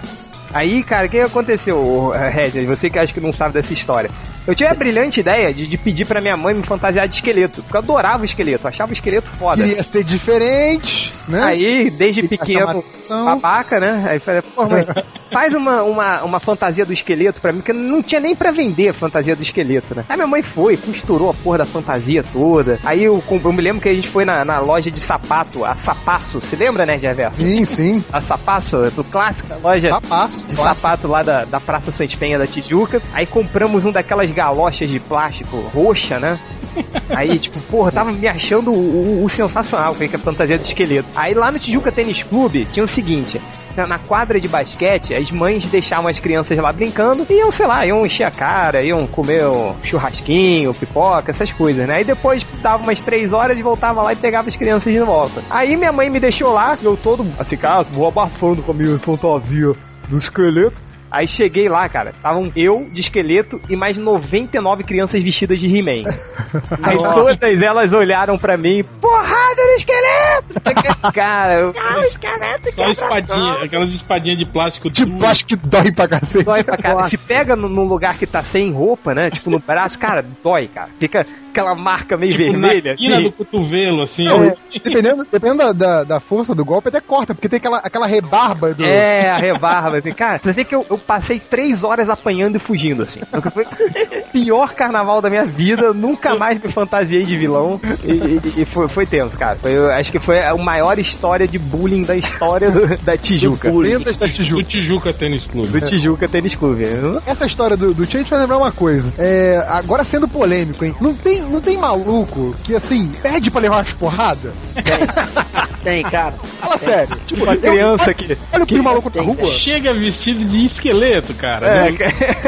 Aí, cara, o que aconteceu, Regis? Você que acha que não sabe dessa história. Eu tive a brilhante ideia de, de pedir pra minha mãe me fantasiar de esqueleto, porque eu adorava o esqueleto, eu achava o esqueleto foda. Queria ser diferente, né? Aí, desde Queria pequeno, babaca, né? Aí falei, pô, mãe, faz uma, uma, uma fantasia do esqueleto pra mim, porque não tinha nem pra vender a fantasia do esqueleto, né? Aí minha mãe foi, costurou a porra da fantasia toda. Aí eu, eu me lembro que a gente foi na, na loja de sapato, a Sapasso, se lembra, né, Gerverso? Sim, sim. A Sapasso, do clássica loja Sapaço. de clássico. sapato lá da, da Praça Santipenha da Tijuca. Aí compramos um daquelas galochas de plástico roxa, né? Aí, tipo, porra, tava me achando o, o- o sensacional com a fantasia de esqueleto. Aí lá no Tijuca Tênis Clube tinha o seguinte. Na na quadra de basquete, as mães deixavam as crianças lá brincando e iam, sei lá, iam encher a cara, iam comer um churrasquinho, pipoca, essas coisas, né? Aí depois dava umas três horas e voltava lá e pegava as crianças de volta. Aí minha mãe me deixou lá, eu todo, assim, cara, vou abafando com a minha fantasia do esqueleto. Aí cheguei lá, cara, estavam eu de esqueleto e mais 99 crianças vestidas de He-Man. Aí todas elas olharam pra mim, porrada no esqueleto! cara, eu... Só espadinha, aquelas espadinhas de plástico Tipo, duro. acho que dói pra cacete. dói pra cara. Se pega no- num lugar que tá sem roupa, né? Tipo no braço, cara, dói, cara. Fica aquela marca meio tipo, vermelha, na assim. do cotovelo, assim. Não, ó. dependendo dependendo da, da, da força do golpe, até corta, porque tem aquela, aquela rebarba do. É, a rebarba, assim. Cara, você sei que eu, eu passei três horas apanhando e fugindo, assim. Foi o pior carnaval da minha vida, nunca mais me fantasiei de vilão. E, e- e foi, foi tenso, cara. Foi, eu acho que foi a maior história de bullying da história do- da Tijuca. Lendas da Do Tijuca. Tijuca Tênis Clube. Do Tijuca Tênis Clube. Essa história do, do Change vai lembrar uma coisa. É, agora sendo polêmico, hein? Não tem, não tem maluco que, assim, pede pra levar umas porradas? Tem, cara. Fala sério. Tipo, Uma eu- criança que. Olha o que o maluco na rua. Chega vestido de esqueleto, cara. É, Não-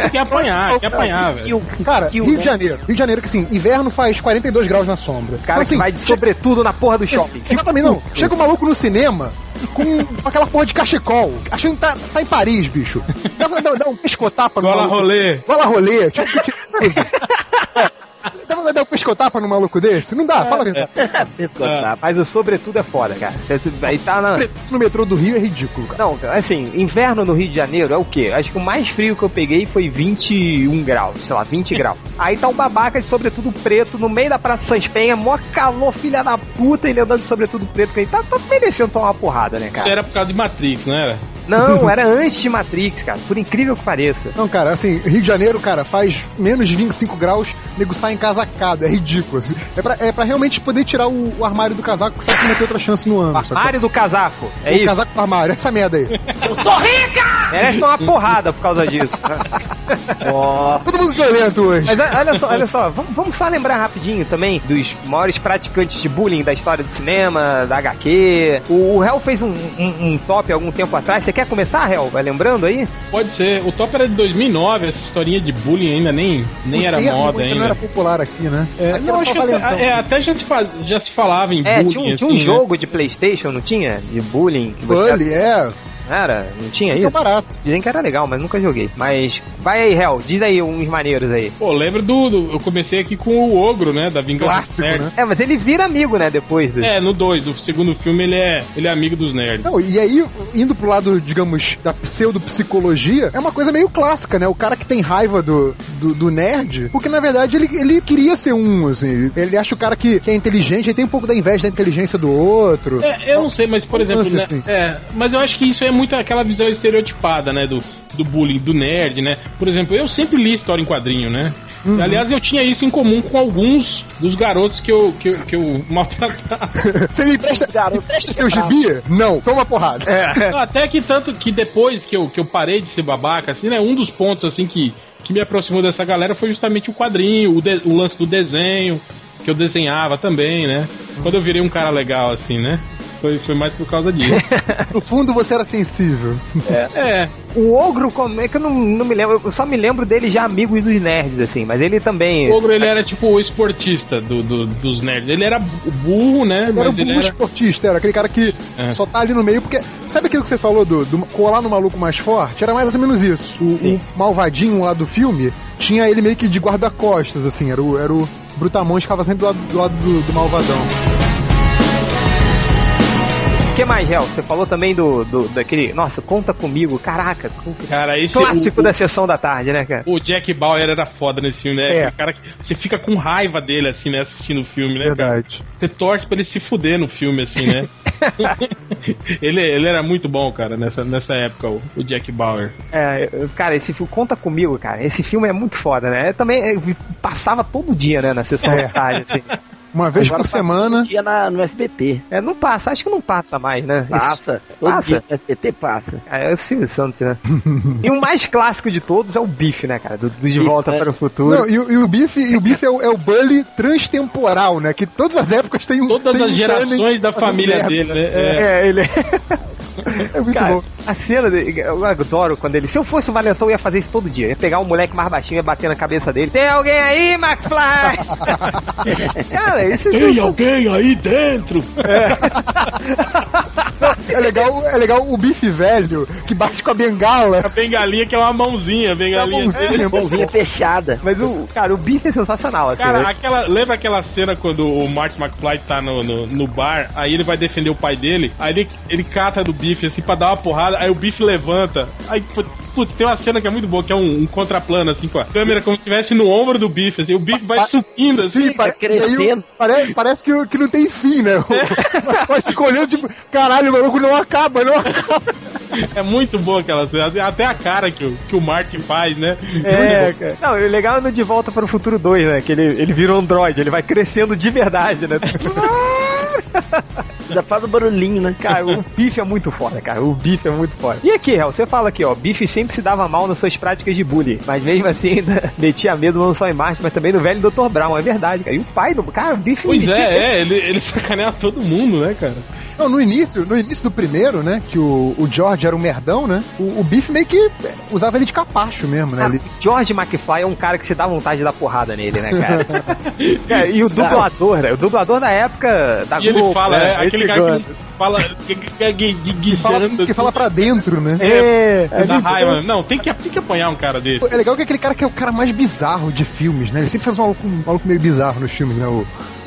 Quer apanhar, quer apanhar, velho. Cara, Rio né? de Janeiro. Rio de Janeiro que assim, inverno faz 42 graus na sombra. Cara Então, que vai de sobretudo na porra do shopping. Exatamente, não. Chega o maluco no cinema com, aquela porra de cachecol, achando que tá, tá em Paris, bicho. Dá, dá, dá um pescotapa no Gola maluco. rolê. Gola rolê, tipo, tipo, é. Dá pra dar um pescotapa num maluco desse? Não dá, fala a verdade. Pescoçar. Mas o sobretudo é foda, cara. Aí tá na. No metrô do Rio é ridículo, cara. Não, assim, inverno no Rio de Janeiro é o quê? Acho que o mais frio que eu peguei foi 21 graus, sei lá, 20 graus. Aí tá um babaca de sobretudo preto no meio da Praça Sans Penha, mó calor, filha da puta, ele andando de sobretudo preto, que ele tá, tá merecendo tomar uma porrada, né, Isso cara? era por causa de Matrix, não era? Não, era antes de Matrix, cara, por incrível que pareça. Não, cara, assim, Rio de Janeiro, cara, faz menos de 25 graus, nego sai encasacado, é ridículo. assim. É, pra, é pra realmente poder tirar o, o armário do casaco, que sabe que não tem outra chance no ano. Armário do casaco, é o isso. casaco do armário, essa merda aí. Merece tomar porrada por causa disso. Ó, Todo mundo violento hoje. Mas a- olha só, olha só, vamos, vamos só lembrar rapidinho também dos maiores praticantes de bullying da história do cinema, da HQ. O, o Hell fez um, um- um top algum tempo atrás. Você quer começar, Hell? Vai lembrando aí? Pode ser. O top era de 2009, essa historinha de bullying ainda nem, nem era moda ainda ainda. não era popular aqui, né? É, aqui não, era acho só que até, é, até já, se faz, já se falava em É, bullying. tinha um, tinha um assim, né? jogo de Playstation, não tinha? De bullying. Que Bully, é. Era? Não tinha Fica isso? barato. Dizem que era legal, mas nunca joguei. Mas vai aí, Hell, diz aí uns maneiros aí. Pô, lembro do, do- Eu comecei aqui com o Ogro, né? Da Vingança Clássico, dos Nerds. né? É, mas ele vira amigo, né, depois. do- É, no 2, do segundo filme, ele é, ele é amigo dos nerds. Não, e aí, indo pro lado, digamos, da pseudopsicologia, é uma coisa meio clássica, né? O cara que tem raiva do, do, do nerd, porque na verdade ele, ele queria ser um, assim. Ele acha o cara que, que é inteligente, ele tem um pouco da inveja da inteligência do outro. É, eu não sei, mas por exemplo, né, assim. é, mas eu acho que isso é muito aquela visão estereotipada, né, do, do bullying, do nerd, né? Por exemplo, eu sempre li história em quadrinho, né? Uhum. Aliás, eu tinha isso em comum com alguns dos garotos que eu, que, que eu maltratava. Você me Garoto, me empresta seu gibi? Não, toma porrada. Até que tanto que depois que eu, que eu parei de ser babaca, assim, né? Um dos pontos, assim, que, que me aproximou dessa galera foi justamente o quadrinho, o, de- o lance do desenho, que eu desenhava também, né? Quando eu virei um cara legal, assim, né? Foi, foi mais por causa disso. No fundo você era sensível. é, O Ogro, como é que eu não, não me lembro? Eu só me lembro dele já amigo dos nerds, assim, mas ele também. o Ogro, ele era tipo o esportista do, do- dos nerds. Ele era bu- burro, né? Ele era o Mas ele burro era... esportista, era aquele cara que É. só tá ali no meio, porque. Sabe aquilo que você falou do, do colar no maluco mais forte? Era mais ou menos isso. O, Sim. o malvadinho lá do filme tinha ele meio que de guarda-costas, assim, era o, era o Brutamonte ficava sempre do lado do, lado do, do malvadão. O que mais, Hel? Você falou também do, do daquele. Nossa, conta comigo, caraca. Cara, esse Clássico o, da sessão da tarde, né, cara? o Jack Bauer era foda nesse filme, né? É. Aquele cara que você fica com raiva dele, assim, né? Assistindo o filme, né? cara? Verdade. Você torce pra ele se fuder no filme, assim, né? ele, ele era muito bom, cara, nessa, nessa época, o, o Jack Bauer. É, eu- cara, esse filme, conta comigo, cara. Esse filme é muito foda, né? Eu também é, passava todo dia, né, na sessão É. da tarde, assim. Uma vez Agora por semana. todo dia na, no SBT. É, não passa, acho que não passa mais, né? Passa. Todo Passa? dia no SBT passa. É, é o Silvio Santos, né? e o mais clássico de todos é o Bife, né, cara? Do, do De Bife, Volta é. para o Futuro. Não, e, o- e o Biff, e o Biff é o, é o Bully transtemporal, né? Que todas as épocas tem um. Todas tem as um gerações da família merda. dele, né? É, É, ele é muito Cara, bom. a cena dele, eu adoro quando ele. Se eu fosse o Valentão, eu ia fazer isso todo dia. Eu ia pegar um moleque mais baixinho e ia bater na cabeça dele. Tem alguém aí, McFly? Cara, isso Tem alguém aí dentro? É legal, é legal o Biff velho que bate com a bengala. A bengalinha que é uma mãozinha, a A bengalinha. mãozinha, Mãozinha fechada. Mas o, cara, o bife é sensacional, assim. Cara, né? aquela, lembra aquela cena quando o Martin McFly tá no, no, no bar, aí ele vai defender o pai dele, aí ele, ele cata do bife assim pra dar uma porrada, aí o bife levanta. Aí, putz, tem uma cena que é muito boa, que é um, um contraplano, assim, com a câmera como se estivesse no ombro do bife, assim, o bife vai subindo, assim. Sim, tá crescendo. E aí o- pare- parece que, que não tem fim, né? Mas fica olhando, tipo, caralho, o maluco não acaba, não acaba. É muito boa aquela cena, até a cara que o, que o Martin faz, né? É, cara. Não, o legal é no De Volta para o Futuro 2, né? Que ele, ele vira um androide, ele vai crescendo de verdade, né? Já faz o barulhinho, né? Cara, o bife é muito foda, cara. O bife é muito foda. E aqui, Hel, você fala aqui, ó, bife sempre se dava mal nas suas práticas de bullying, mas mesmo assim ainda metia medo não só em Marte, mas também no velho Dr. Brown, é verdade, cara. E o pai do. Cara, bife Pois é, é, ele, ele sacaneia todo mundo, né, cara? Não, no início, no início do primeiro, né? Que o, o George era um merdão, né? O, o Biff meio que usava ele de capacho mesmo, né? Cara, Ele- George McFly é um cara que se dá vontade de dar porrada nele, né, cara? Cara, e o dublador, né? O dublador da época da E ele Globo, fala, né? é, aquele cara que fala que, que, fala, que fala pra dentro, né? É, é da muito raiva. Não, tem que, tem que apanhar um cara desse. É legal que aquele cara que é o cara mais bizarro de filmes, né? Ele sempre faz um maluco, um maluco meio bizarro nos filmes, né? O,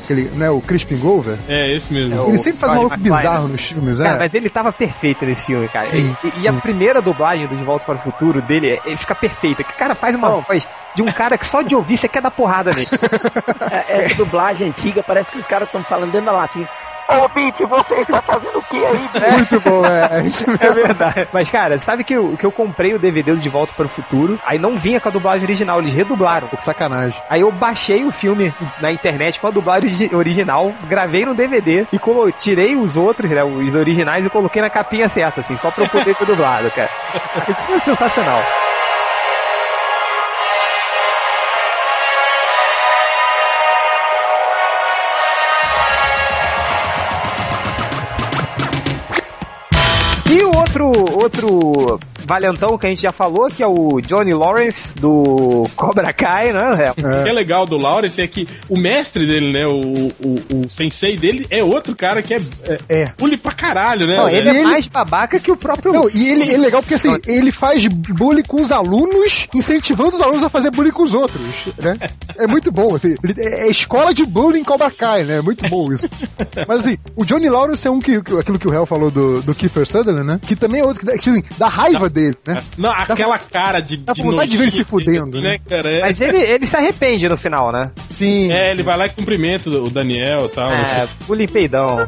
aquele, né? o Crispin Glover. É, esse mesmo. Ele sempre faz um maluco bizarro né? nos filmes, é. Cara, mas ele tava perfeito nesse filme, cara. Sim, e, e sim. a primeira dublagem do De Volta para o Futuro dele, ele fica perfeita. Que o cara faz uma voz de um cara que só de ouvir você quer dar porrada nele. É, Essa dublagem antiga parece que os caras estão falando dentro da latinha. Ô, Biff, você está fazendo o que aí? né? Muito bom, é. é isso mesmo. É verdade. Mas, cara, sabe que eu, que eu comprei o DVD do De Volta para o Futuro, aí não vinha com a dublagem original, eles redublaram. Que sacanagem. Aí eu baixei o filme na internet com a dublagem origi- original, gravei no DVD e colo- tirei os outros, né, os originais e coloquei na capinha certa, assim, só pra eu poder ter dublado, cara. Isso foi sensacional. Outro, outro valentão que a gente já falou, que é o Johnny Lawrence do Cobra Kai, né? Léo? O que é legal do Lawrence é que o mestre dele, né? O, o, o sensei dele é outro cara que é, é, É. pule pra caralho, né? Não, velho? ele é ele- mais babaca que o próprio. Não, e ele, é legal porque assim, ele faz bullying com os alunos, incentivando os alunos a fazer bullying com os outros, né? É muito bom, assim. É é escola de bullying Cobra Kai, né? É muito bom isso. Mas assim, o Johnny Lawrence é um que, aquilo que o Hell falou do, do Kiefer Sutherland, né? Que também é outro que que, assim, dá raiva dele, né? Não, aquela cara de. dá vontade de ver ele se fudendo, né, cara? É, Mas ele, ele se arrepende no final, né? Sim. é, ele vai lá e cumprimenta o Daniel e tal. É, pule peidão.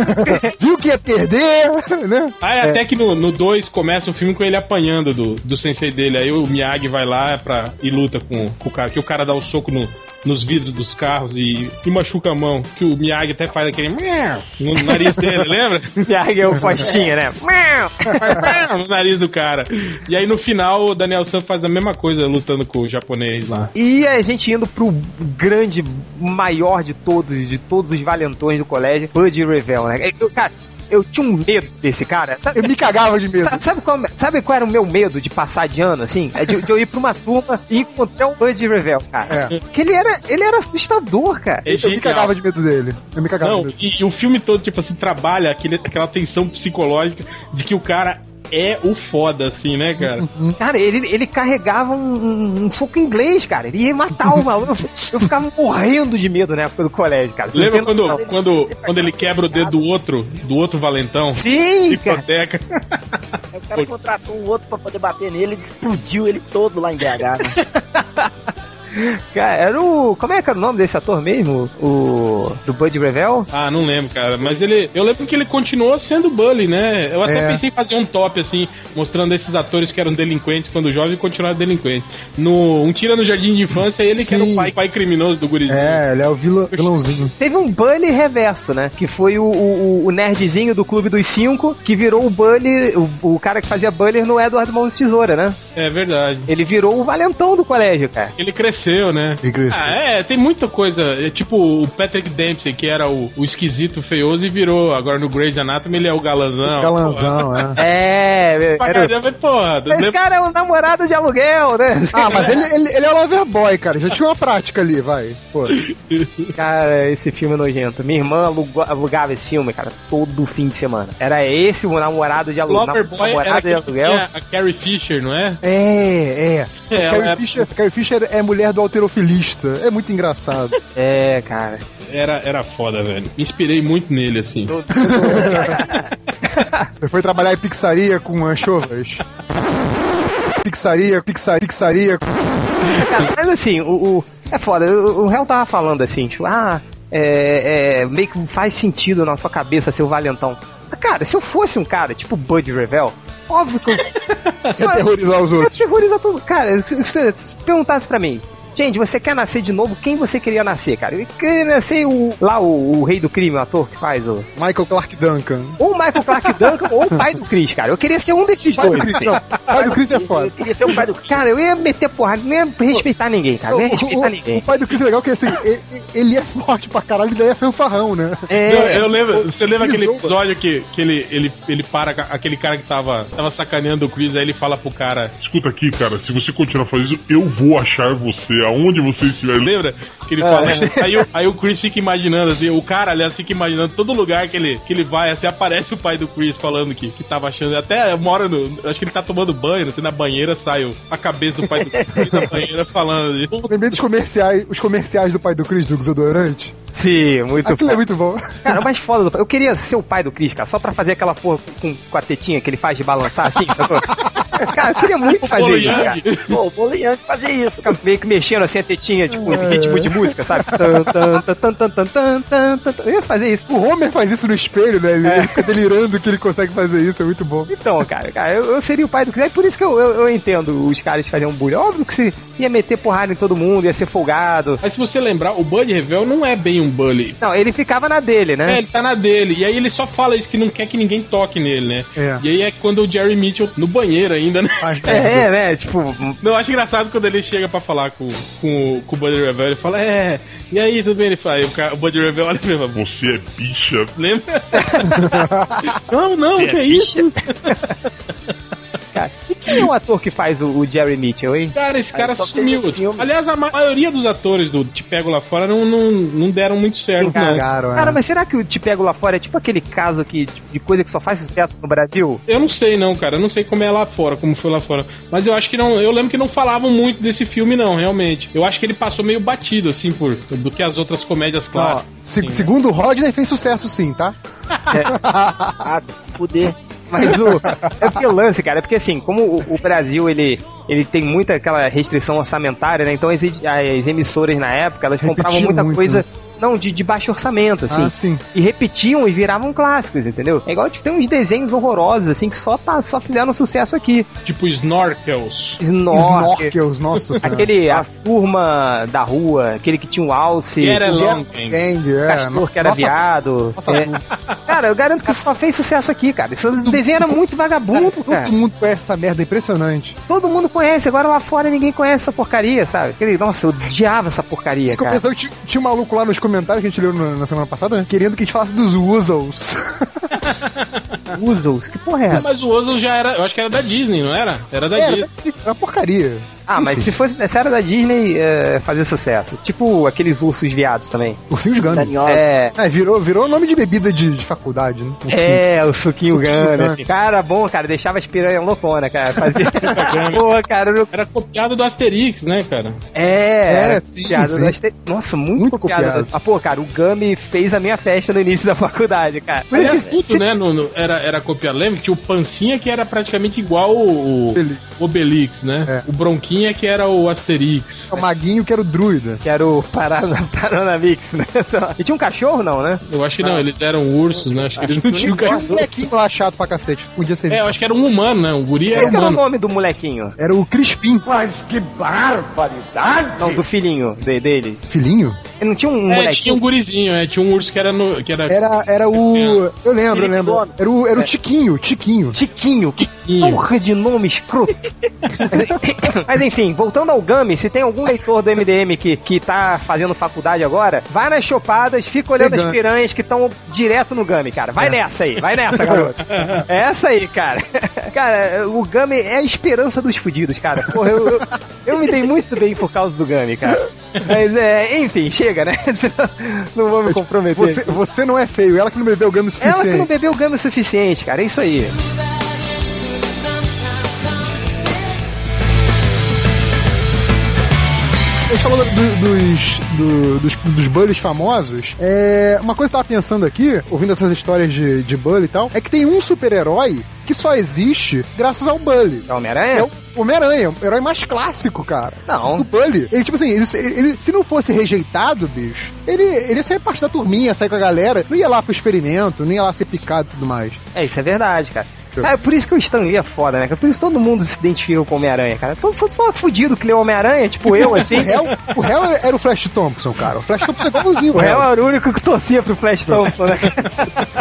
Viu que ia perder, né? Aí até que no 2 começa o filme com ele apanhando do, do sensei dele. Aí o Miyagi vai lá pra, e luta com, com o cara. Que o cara dá o soco no, nos vidros dos carros e, e machuca a mão. Que o Miyagi até faz aquele no nariz dele, lembra? Miyagi é o postinha, né? No nariz do cara. E aí no final o Daniel San faz a mesma coisa lutando com o japonês lá. E a gente indo pro grande, maior de todos, de todos os valentões do colégio, Bud Revell, né? Cara, eu tinha um medo desse cara. Sabe, Eu me cagava de medo. sabe, sabe qual, sabe qual era o meu medo de passar de ano, assim? É de, de eu ir pra uma turma e encontrar um Bud Revell, cara. É. Porque ele era, ele era assustador, cara. É Eu me cagava de medo dele. Eu me cagava de Não, medo. e, e o filme todo, tipo assim, trabalha aquele, aquela tensão psicológica de que o cara é o foda, assim, né, cara? Cara, ele, ele carregava um, um, soco inglês, cara. Ele ia matar o maluco. Eu, eu ficava morrendo de medo na época do colégio, cara. Você Lembra quando, noção. quando, quando ele quebra o dedo do outro, do outro valentão? Sim. Hipoteca. O cara contratou um outro pra poder bater nele, ele explodiu ele todo lá em BH. Né? Cara, era o. Como é que era o nome desse ator mesmo? O. Do Bud Revell? Ah, não lembro, cara. Mas ele. Eu lembro que ele continuou sendo Bully, né? Eu até É. pensei em fazer um top, assim, mostrando esses atores que eram delinquentes quando jovens e continuaram delinquentes. No Um Tira no Jardim de Infância, ele que era o Sim. pai, pai criminoso do gurizinho. É, ele é o vilã, vilãozinho. Teve um Bully reverso, né? Que foi o, o, o nerdzinho do Clube dos Cinco, que virou o Bully, o, o cara que fazia Bully no Edward Mãos de Tesoura, né? É verdade. Ele virou o valentão do colégio, cara. Ele cresceu, né? Ele cresceu. Ah, é, tem muita coisa. É tipo o Patrick Dempsey, que era o, o esquisito feioso e virou. Agora no Grey's Anatomy ele é o galanzão. Galanzão, é. É, Pra era, caramba, porra. esse lembra- cara é um namorado de aluguel, né? Ah, mas ele, ele, ele é loverboy, cara. Já tinha uma prática ali, vai. Pô. Cara, esse filme é nojento. Minha irmã aluga- alugava esse filme, cara, todo fim de semana. Era esse o namorado de aluguel. Loverboy era namorado de aluguel. a Carrie Fisher, não é? É, é. É, Carrie, ela- Fisher, Carrie Fisher é mulher do alterofilista. É muito engraçado. É, cara. Era, era foda, velho. Me inspirei muito nele, assim. Ele foi trabalhar em pizzaria com anchovas. Pizzaria, pizzaria, pizzaria. Cara, mas assim, o, o- é foda. O, o réu tava falando assim, tipo, ah, é, é, meio que faz sentido na sua cabeça ser o valentão. Cara, se eu fosse um cara tipo Bud Revell, óbvio que eu. Quer terrorizar os Eu ia outros. terrorizar todo. Cara, se, se, se perguntasse pra mim, Gente, você quer nascer de novo? Quem você queria nascer, cara? Eu queria nascer o, lá o, o rei do crime, o ator que faz o. Michael Clark Duncan. Ou o Michael Clark Duncan ou o pai do Chris, cara. Eu queria ser um desses Pai do dois. Chris, não. Pai do Chris é Eu foda. queria ser o pai do Chris. Cara, eu ia meter porrada, não ia respeitar ninguém, cara. Não ia respeitar o- ninguém. o pai do Chris é legal porque assim, ele, ele é forte pra caralho e daí é fanfarrão, né? Eu, É, eu lembro, você lembra aquele Zomba. episódio que, que ele, ele, ele para com aquele cara que tava, tava sacaneando o Chris, aí ele fala pro cara, Escuta aqui, cara, se você continuar fazendo isso, eu vou achar você aonde você estiver. lembra? Que ele fala, aí, o, aí o Chris fica imaginando, assim, o cara, aliás, fica imaginando todo lugar que ele, que ele vai, assim, aparece o pai do Chris falando que, que tava achando, até mora no, acho que ele tá tomando banho, assim, na banheira sai o- a cabeça do pai do Chris na banheira falando, assim, Lembrei dos comerciais, os comerciais do pai do Chris, do desodorante. sim, muito Aquilo é foda. muito bom. Cara, o mais foda do Eu queria ser o pai do Chris, cara, só pra fazer aquela porra com, com a tetinha que ele faz de balançar assim, sacou? Cara, eu queria muito fazer isso, cara. Pô, o Bolo Yang fazia isso. Ficava meio que mexendo assim a tetinha, tipo, em ritmo de música, sabe? Eu ia fazer isso. O Homer faz isso no espelho, né? Ele é. fica delirando que ele consegue fazer isso, é muito bom. Então, cara, cara eu, eu seria o pai do que É por isso que eu, eu, eu entendo os caras fazerem um bullying. Óbvio que se ia meter porrada em todo mundo, ia ser folgado. Mas se você lembrar, o Buddy Revel não é bem um bully. Não, ele ficava na dele, né? É, ele tá na dele. E aí ele só fala isso que não quer que ninguém toque nele, né? É. E aí é quando o Jerry Mitchell, no banheiro aí, ainda, né? Mas, É, né? Tipo, Não, eu acho engraçado quando ele chega pra falar com, com, com o Buddy Revel, ele fala, é, e aí, tudo bem? Ele fala, o, cara, o Buddy Revel olha e fala, Você é bicha. lembra? não, não, que é isso? cara. E quem é o ator que faz o, o Jerry Mitchell, hein? Cara, esse cara sumiu. Aliás, a ma- maioria dos atores do Te Pego Lá Fora não, não, não deram muito certo, não. cagaram, é. Cara, mas será que o Te Pego Lá Fora é tipo aquele caso que, de coisa que só faz sucesso no Brasil? Eu não sei não, cara. Eu não sei como é lá fora, como foi lá fora. Mas eu acho que não. Eu lembro que não falavam muito desse filme, não, realmente. Eu acho que ele passou meio batido, assim, por do que as outras comédias clássicas. se- assim, né? segundo o Rodney, fez sucesso sim, tá? Ah, fuder. Mas o. É porque o lance, cara, é porque assim, como o, o Brasil ele, ele tem muita aquela restrição orçamentária, né? Então as, as emissoras na época elas compravam muita muito, coisa. né? Não, de, de baixo orçamento, assim. Ah, sim. E repetiam e viravam clássicos, entendeu? É igual tipo, tem uns desenhos horrorosos, assim, que só, tá, só fizeram sucesso aqui. Tipo Snorkels. Snorkel. Snorkels, nossa senhora. Aquele, a turma da rua, aquele que tinha um alce. Get o along, Gang, é. Castor que era Nossa, viado. nossa, É. Cara, eu garanto que só fez sucesso aqui, cara. Esse desenho era muito vagabundo, cara. Todo mundo conhece essa merda, é impressionante. Todo mundo conhece, agora lá fora ninguém conhece essa porcaria, sabe? Aquele, nossa, eu odiava essa porcaria, Em cara. compensação, tinha, tinha um maluco lá nos comentários que a gente leu na, na semana passada, né, querendo que a gente falasse dos Wuzzles. Usos, que porra é essa? Mas o Ozo já era. Eu acho que era da Disney, não era? Era da Era, Disney. era uma porcaria. Ah, mas se fosse se era da Disney, é, fazer sucesso. Tipo aqueles ursos viados também. Ursinhos Gummy. Daniel. É. É, virou, virou nome de bebida de, de faculdade, né? Ursinho. É, o suquinho Gummy. assim. Cara, bom, cara, deixava as piranhas loucona, cara. Fazia. Porra, cara, eu... Era copiado do Asterix, né, cara? É, É, era sim, copiado sim. do Aster- Nossa, muito, Muito copiado. copiado. Ah, pô, cara, o Gummy fez a minha festa no início da faculdade, cara. Por isso Aliás, que- tudo, né? no- no- era, era copiado. Lembra que tinha o Pancinha que era praticamente igual o, Obelix, né? É. O Bronquinha que era o Asterix. O Maguinho que era o druida. Que era o Parana, Paranamix, né? E tinha um cachorro, não, né? Eu acho que não, eles eram ursos, né? Acho que eles não tinham Tinha um molequinho lá chato pra cacete. Podia ser. É, eu acho que era um humano, né? O guri era Qual que era o humano. nome do molequinho? Era o Crispim. Não, do filhinho de, deles. Filhinho? Ele não tinha um É, tinha um gurizinho, é, tinha um urso que era no. Que era Era, era o. Eu lembro, eu lembro. Era o, era o Tiquinho, Tiquinho. Tiquinho, que Tiquinho. porra de nome escroto. Mas enfim, voltando ao Gummy, se tem algum leitor do MDM que, que tá fazendo faculdade agora, vai nas chopadas, fica olhando as piranhas que estão direto no Gummy, cara. Vai nessa aí, vai nessa, garoto. É essa aí, cara. Cara, o Gummy é a esperança dos fudidos, cara. Porra, eu, eu, eu me dei muito bem por causa do Gummy, cara. Mas, é, enfim, chega, né? Não vou me comprometer. Você, você não é feio, ela que não bebeu gama o Ela que não suficiente. bebeu Gummy o suficiente, cara. É isso aí. A gente falou do- dos, do- dos, dos bullies famosos. É, uma coisa que eu tava pensando aqui, ouvindo essas histórias de, de bully e tal, é que tem um super-herói que só existe graças ao bully. É Homem-Aranha? É o Homem-Aranha, o herói mais clássico, cara. Não. Do Bully. Ele, tipo assim, ele, ele- se não fosse rejeitado, bicho, ele, ele ia sair parte da turminha, sair com a galera, não ia lá pro experimento, não ia lá ser picado e tudo mais. É, isso é verdade, cara. É por isso que o Stan Lee é foda, né? Por isso todo mundo se identifica com o Homem-Aranha, cara. Todo mundo só fudido que leu Homem-Aranha, tipo eu, assim. O réu, o réu era o Flash Thompson, cara. O Flash Thompson é igualzinho. O réu era o único que torcia pro Flash Thompson, né?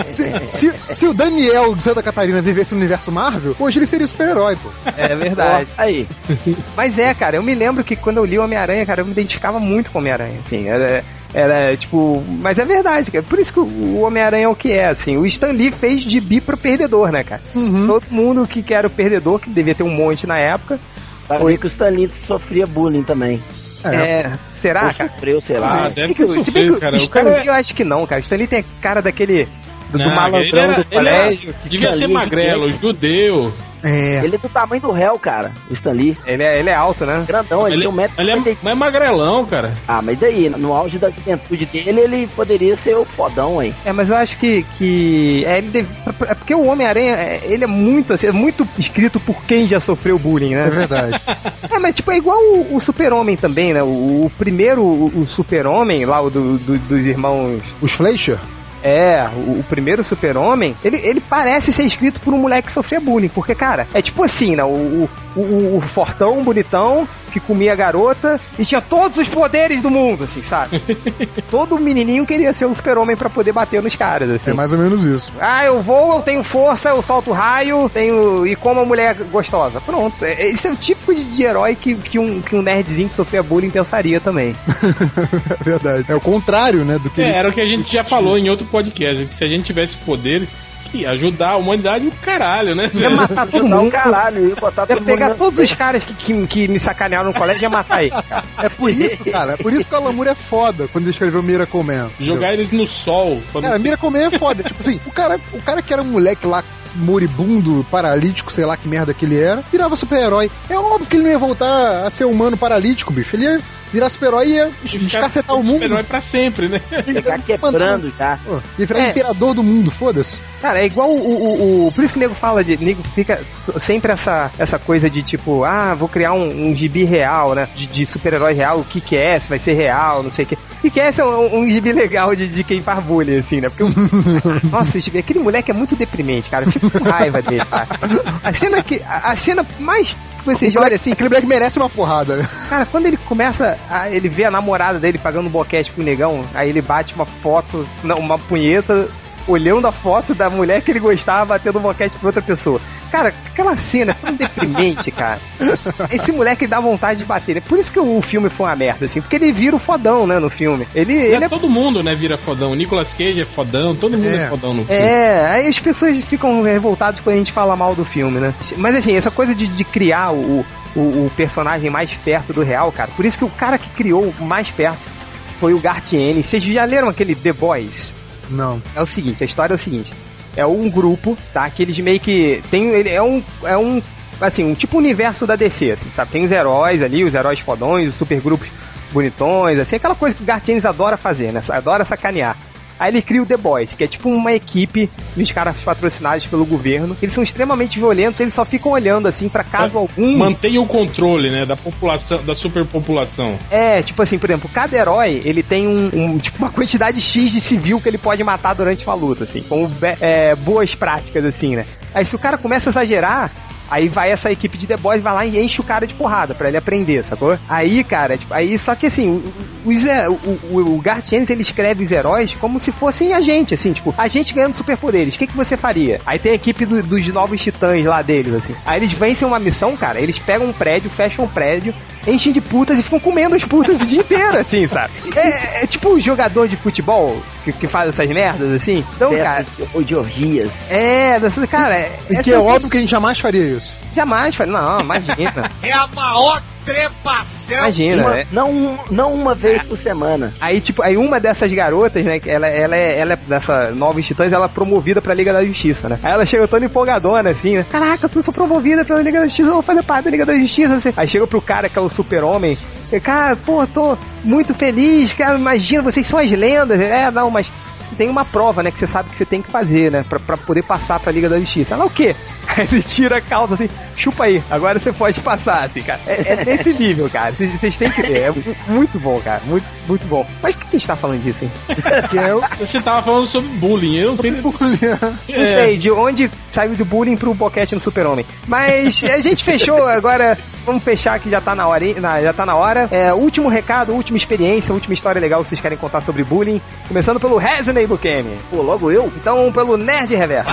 Se, se, se o Daniel de Santa Catarina vivesse no universo Marvel, hoje ele seria super-herói, pô. É verdade. Aí. Mas é, cara, eu me lembro que quando eu li o Homem-Aranha, cara, eu me identificava muito com o Homem-Aranha, assim, era, era tipo, mas é verdade, cara, por isso que o Homem-Aranha é o que é, assim, o Stan Lee fez de bi pro perdedor, né, cara? Uhum. Todo mundo que era o perdedor, que devia ter um monte na época, Sabia que o Stanley sofria bullying também. é, será, Ou cara? sofreu, sei Ah, lá. deve Se bem ter que- sofrido, cara. o O Stan cara Lee eu acho que não, cara, o Stan Lee tem cara daquele, do, do Não, malandrão era- do ele era- colégio, Devia ser magrelo, gigante. judeu. É. Ele é do tamanho do réu, cara. O Stanley. ele é, ele é alto, né? Grandão, ele, Ele, tem um metro. ele é, mas é magrelão, cara. Ah, mas daí, no auge da juventude dele, ele poderia ser o fodão, hein? É, mas eu acho que. que é, ele deve- é porque o Homem-Aranha, é, ele é muito assim, é muito escrito por quem já sofreu bullying, É né? verdade. É, mas tipo, é igual o, o Super-Homem também, né? O, o primeiro, o, o Super-Homem, lá, o do, do- dos irmãos. Os Fleischer? É, o, o primeiro Super-Homem, ele, ele parece ser escrito por um moleque que sofria bullying. Porque, cara, é tipo assim, né? O, o, o, o fortão, bonitão, que comia a garota e tinha todos os poderes do mundo, assim, sabe? Todo menininho queria ser um Super-Homem pra poder bater nos caras, assim. É mais ou menos isso. Ah, eu vou, eu tenho força, eu solto raio, tenho. e como a mulher gostosa. Pronto. É, Esse é o tipo de, de herói que, que, um, que um nerdzinho que sofria bullying pensaria também. É verdade. É o contrário, né, do que É, era o que a gente já falou em outro podcast. que Se a gente tivesse poder, que ia ajudar a humanidade o caralho, né? Ia matar todo Ajudar um mundo. caralho, ia botar Ia todo mundo pegar na todos os caras que, que, que me sacanearam no colégio e ia matar eles. cara. É por isso, cara. É por isso que o Alan Moore é foda quando ele escreveu Miracle Man. entendeu? Jogar eles no sol. pra- Cara, Miracle Man é foda. tipo assim, o cara, o cara que era um moleque lá moribundo, paralítico, sei lá que merda que ele era, virava super-herói. É óbvio que ele não ia voltar a ser humano paralítico, bicho. Ele ia virar super-herói e ia escacetar o mundo. Herói pra sempre, né? Chegar quebrando já. Pô, Ia virar É. imperador do mundo, foda-se. Cara, é igual o, o, o- Por isso que o nego fala de. Nego fica sempre essa, essa coisa de tipo, ah, vou criar um, um gibi real, né? De, de super-herói real, o que que é, se vai ser real, não sei o que. E que é um, um gibi legal de, de quem faz bullying, assim, né? Porque o- Nossa, esse- aquele moleque é muito deprimente, cara. Raiva dele. A cena que. A, a cena mais. que Vocês olham assim, Aquele moleque merece uma porrada. Cara, quando ele começa, a, ele vê a namorada dele pagando boquete pro negão, aí ele bate uma foto, não, uma punheta, olhando a foto da mulher que ele gostava batendo boquete pra outra pessoa. Cara, aquela cena é tão deprimente, cara. Esse moleque dá vontade de bater. É por isso que o filme foi uma merda, assim, porque ele vira o fodão, né, no filme. Ele, ele É, é todo mundo, né, vira fodão. O Nicolas Cage é fodão, todo mundo é, É. fodão no filme. É, aí as pessoas ficam revoltadas quando a gente fala mal do filme, né? Mas assim, essa coisa de, de criar o, o, o personagem mais perto do real, cara, por isso que o cara que criou o mais perto foi o Garth Ennis. Vocês já leram aquele The Boys? Não. É o seguinte, a história é o seguinte. É um grupo, tá? Que eles meio que. Tem, ele é um. É um. Assim, um tipo universo da DC, assim, sabe? Tem os heróis ali, os heróis fodões, os supergrupos bonitões, assim, aquela coisa que o Gartienes adora fazer, né? Adora sacanear. Aí ele cria o The Boys, que é tipo uma equipe dos caras patrocinados pelo governo. Eles são extremamente violentos, eles só ficam olhando assim pra caso algum. Mantém o controle, né, da população, da superpopulação. É, tipo assim, por exemplo, cada herói, ele tem um, um- tipo, uma quantidade X de civil que ele pode matar durante uma luta, assim, como be- é, boas práticas, assim, né? Aí se o cara começa a exagerar, aí vai essa equipe de The Boys, vai lá e enche o cara de porrada pra ele aprender, sacou? Aí, cara, tipo, aí, só que assim, o, os o, o, o Garth Ennis, ele escreve os heróis como se fossem a gente, assim, tipo, a gente ganhando superpoderes, o que, que você faria? Aí tem a equipe do- dos novos titãs lá deles, assim. Aí eles vencem uma missão, cara, eles pegam um prédio, fecham um prédio, enchem de putas e ficam comendo as putas o dia inteiro, assim, sabe? É, é tipo o jogador de futebol que, que faz essas merdas, assim. Então, cara, ou de orgias. é, cara, é, E é que é sensacional. óbvio que a gente jamais faria isso. Jamais, falei, não, imagina. É a maior trepação. Imagina, Uma- é. não, não uma vez por semana. Aí, tipo, aí uma dessas garotas, né, que ela, ela, é, ela é dessa Novos Titãs, ela é promovida pra Liga da Justiça, né? Aí ela chega toda empolgadona, assim, né? Caraca, eu sou, sou promovida pra Liga da Justiça, eu vou fazer parte da Liga da Justiça. Assim. Aí chega pro cara que é o super-homem, cara, pô, tô muito feliz, cara, imagina, vocês são as lendas. É, não, mas você tem uma prova, né, que você sabe que você tem que fazer, né, pra, pra poder passar pra Liga da Justiça. Ela, o quê? Aí ele tira a calça assim, chupa aí, agora você pode passar, assim, cara. É, é nesse nível, cara. Vocês têm que ver. É mu- muito bom, cara. Muito, muito bom. Mas por que a gente tá falando disso, hein? É o. Você tava falando sobre bullying, eu não sei. Não sei de onde saiu do bullying pro boquete no super-homem. Mas a gente fechou, agora vamos fechar que já tá na hora, hein? Na- já tá na hora. É, último recado, última experiência, última história legal que vocês querem contar sobre bullying. Começando pelo Resident Bukemi. Pô, logo eu? Então, pelo Nerd Reverso.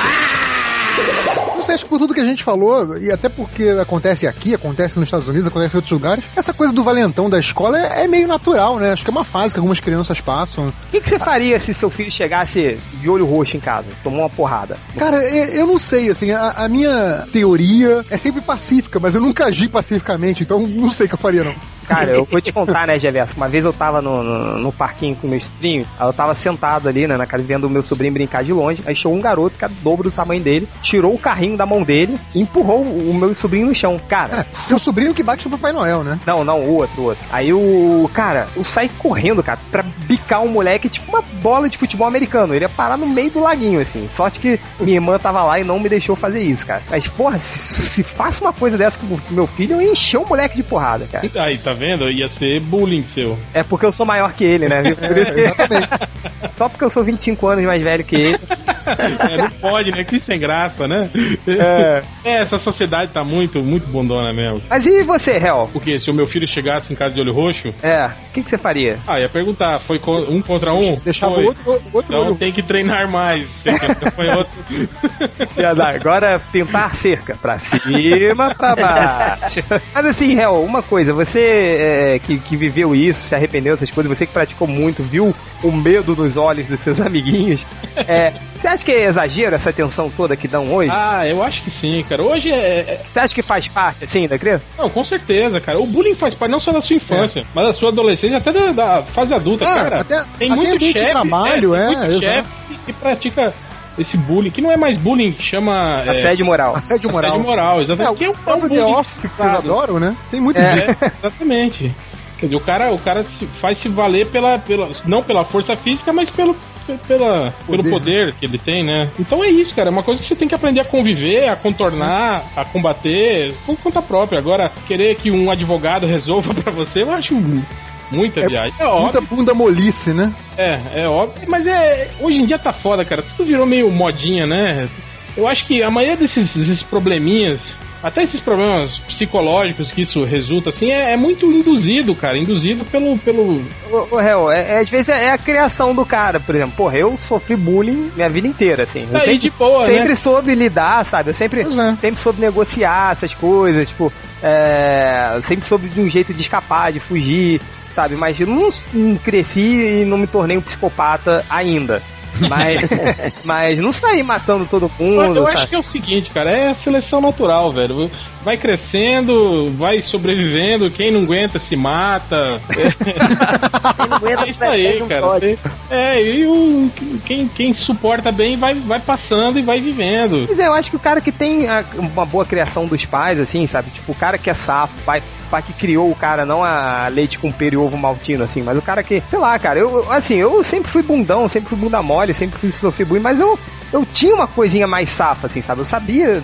Não sei, acho que por tudo que a gente falou, e até porque acontece aqui, acontece nos Estados Unidos, acontece em outros lugares, essa coisa do valentão da escola é, é meio natural, né? Acho que é uma fase que algumas crianças passam. O que, que você faria se seu filho chegasse de olho roxo em casa? Tomou uma porrada. Cara, eu, eu não sei, assim, a, a minha teoria é sempre pacífica, mas eu nunca agi pacificamente, então não sei o que eu faria, não. Cara, eu vou te contar, né, Geverso? Uma vez eu tava no, no, no parquinho com o meu sobrinho, aí eu tava sentado ali, né, na casa vendo o meu sobrinho brincar de longe, aí chegou um garoto que era o dobro do tamanho dele, tirou o carrinho da mão dele e empurrou o meu sobrinho no chão. Cara, É, seu sobrinho que bate no Papai Noel, né? Não, não, o outro, o outro. Aí o. Cara, eu saí correndo, cara, pra bicar um moleque, tipo uma bola de futebol americano. Ele ia parar no meio do laguinho, assim. Sorte que minha irmã tava lá e não me deixou fazer isso, cara. Mas, porra, se, se faço uma coisa dessa com o meu filho, eu ia encher o moleque de porrada, cara. Aí, tá vendo? Ia ser bullying seu. É porque eu sou maior que ele, né? Por isso que... Só porque eu sou 25 anos mais velho que ele. É, não pode, né? Que sem graça, né? É. É, essa sociedade tá muito, muito bondona mesmo. Mas e você, Hel? Porque se o meu filho chegasse em casa de olho roxo, É, o que, que você faria? ah, ia perguntar, foi co- um contra um? Deixava Foi. o outro, outro Então olho. tem que treinar mais. Foi outro. Agora pintar cerca. Pra cima, pra baixo. Mas assim, Hel, uma coisa, você é, que, que viveu isso, se arrependeu dessas coisas, você que praticou muito, viu o medo nos olhos dos seus amiguinhos. é, você acha que é exagero essa tensão toda que dão hoje? Ah, eu acho que sim, cara. Hoje é. é- Você acha que faz parte, assim, da criança? Não, com certeza, cara. O bullying faz parte não só da sua infância, mas da sua adolescência, até da, da fase adulta, É, cara. até- tem até muito chefe, trabalho, tem é, muito chefe que, pratica esse bullying, que não é mais bullying, que chama. é, Assédio moral. Assédio moral. Assédio moral, É, exatamente. o Que é próprio é um The Office que vocês adoram, né? Tem muito É. disso. É, exatamente. Quer dizer, o cara, o cara se- faz se valer pela, pela. Não pela força física, mas pelo, pela, pelo Poder. poder que ele tem, né? Então é isso, cara. É uma coisa que você tem que aprender a conviver, a contornar, a combater por conta própria. Agora, querer que um advogado resolva pra você, eu acho muita É viagem. É Muita óbvio. bunda molice, né? É, é óbvio. Mas é. Hoje em dia tá foda, cara. Tudo virou meio modinha, né? Eu acho que a maioria desses, desses probleminhas. Até esses problemas psicológicos que isso resulta, assim, é, é muito induzido, cara. Induzido pelo. pelo Ô, ô, Hel, é, é, às vezes é, é a criação do cara, por exemplo. Porra, eu sofri bullying minha vida inteira, assim. Eu aí sempre, de boa, sempre né? soube lidar, sabe? Eu sempre, é. sempre soube negociar essas coisas, tipo, é, eu sempre soube de um jeito de escapar, de fugir, sabe? Mas eu não, não cresci e não me tornei um psicopata ainda. Mas, mas não saí matando todo mundo, eu sabe? acho que é o seguinte, cara, é seleção natural, velho. Vai crescendo, vai sobrevivendo, quem não aguenta se mata. Quem não aguenta É isso aí, um cara. código. É, e o, quem, quem suporta bem vai, vai passando e vai vivendo. Mas é, eu acho que o cara que tem a- uma boa criação dos pais, assim, sabe? Tipo, o cara que é safo, pai, pai que criou o cara, não a leite com pera e ovo maltino, assim, mas o cara que, sei lá, cara, eu, assim, eu sempre fui bundão, sempre fui bunda mole, sempre fui bullying, mas eu, eu tinha uma coisinha mais safa, assim, sabe? Eu sabia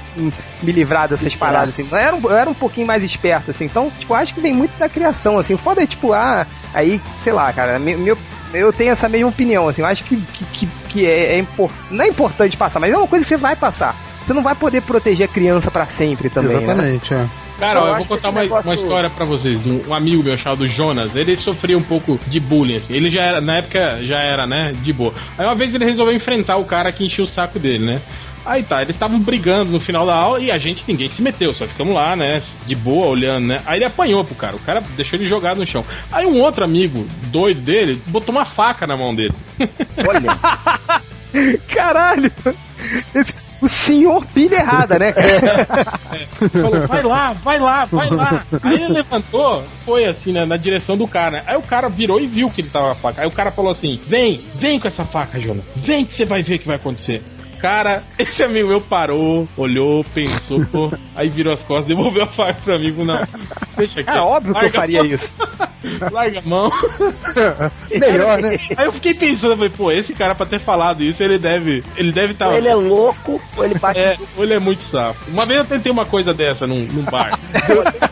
me livrar dessas paradas, assim. Eu era, um, eu era um pouquinho mais esperto, assim. Então, tipo, acho que vem muito da criação, assim. O foda é, tipo, ah, aí, sei lá, cara, me- meu, eu tenho essa mesma opinião, assim. Eu acho que, que, que, que é, é impor- não é importante passar, mas é uma coisa que você vai passar. Você não vai poder proteger a criança pra sempre também, né? Exatamente, é. Cara, Eu eu, vou contar uma, negócio- uma história pra vocês. Um, um amigo meu chamado Jonas, ele sofria um pouco de bullying, assim. Ele já era, na época, já era, né, de boa. Aí uma vez ele resolveu enfrentar o cara que enchia o saco dele, né? Aí tá, eles estavam brigando no final da aula e a gente, ninguém se meteu, só ficamos lá, né, de boa, olhando, né? Aí ele apanhou pro cara, o cara deixou ele jogado no chão. Aí um outro amigo doido dele botou uma faca na mão dele. Olha, Caralho! Esse- o senhor pilha errada, né, cara? Falou, vai lá, vai lá, vai lá. Aí ele levantou, foi assim, né, na direção do cara. Aí o cara virou e viu que ele tava com a faca. Aí o cara falou assim: vem, vem com essa faca, Jonas. Vem que você vai ver o que vai acontecer. Cara, esse amigo meu parou, olhou, pensou, pô, aí virou as costas, devolveu a faca pro amigo, não. Deixa aqui. É óbvio que eu faria isso. Larga a mão. Melhor, né? Aí eu fiquei pensando, falei, pô, esse cara pra ter falado isso, ele deve. Ele deve estar. Ou ele é louco, ou ele bate É, ou ele é muito safo. Uma vez eu tentei uma coisa dessa num, num bar.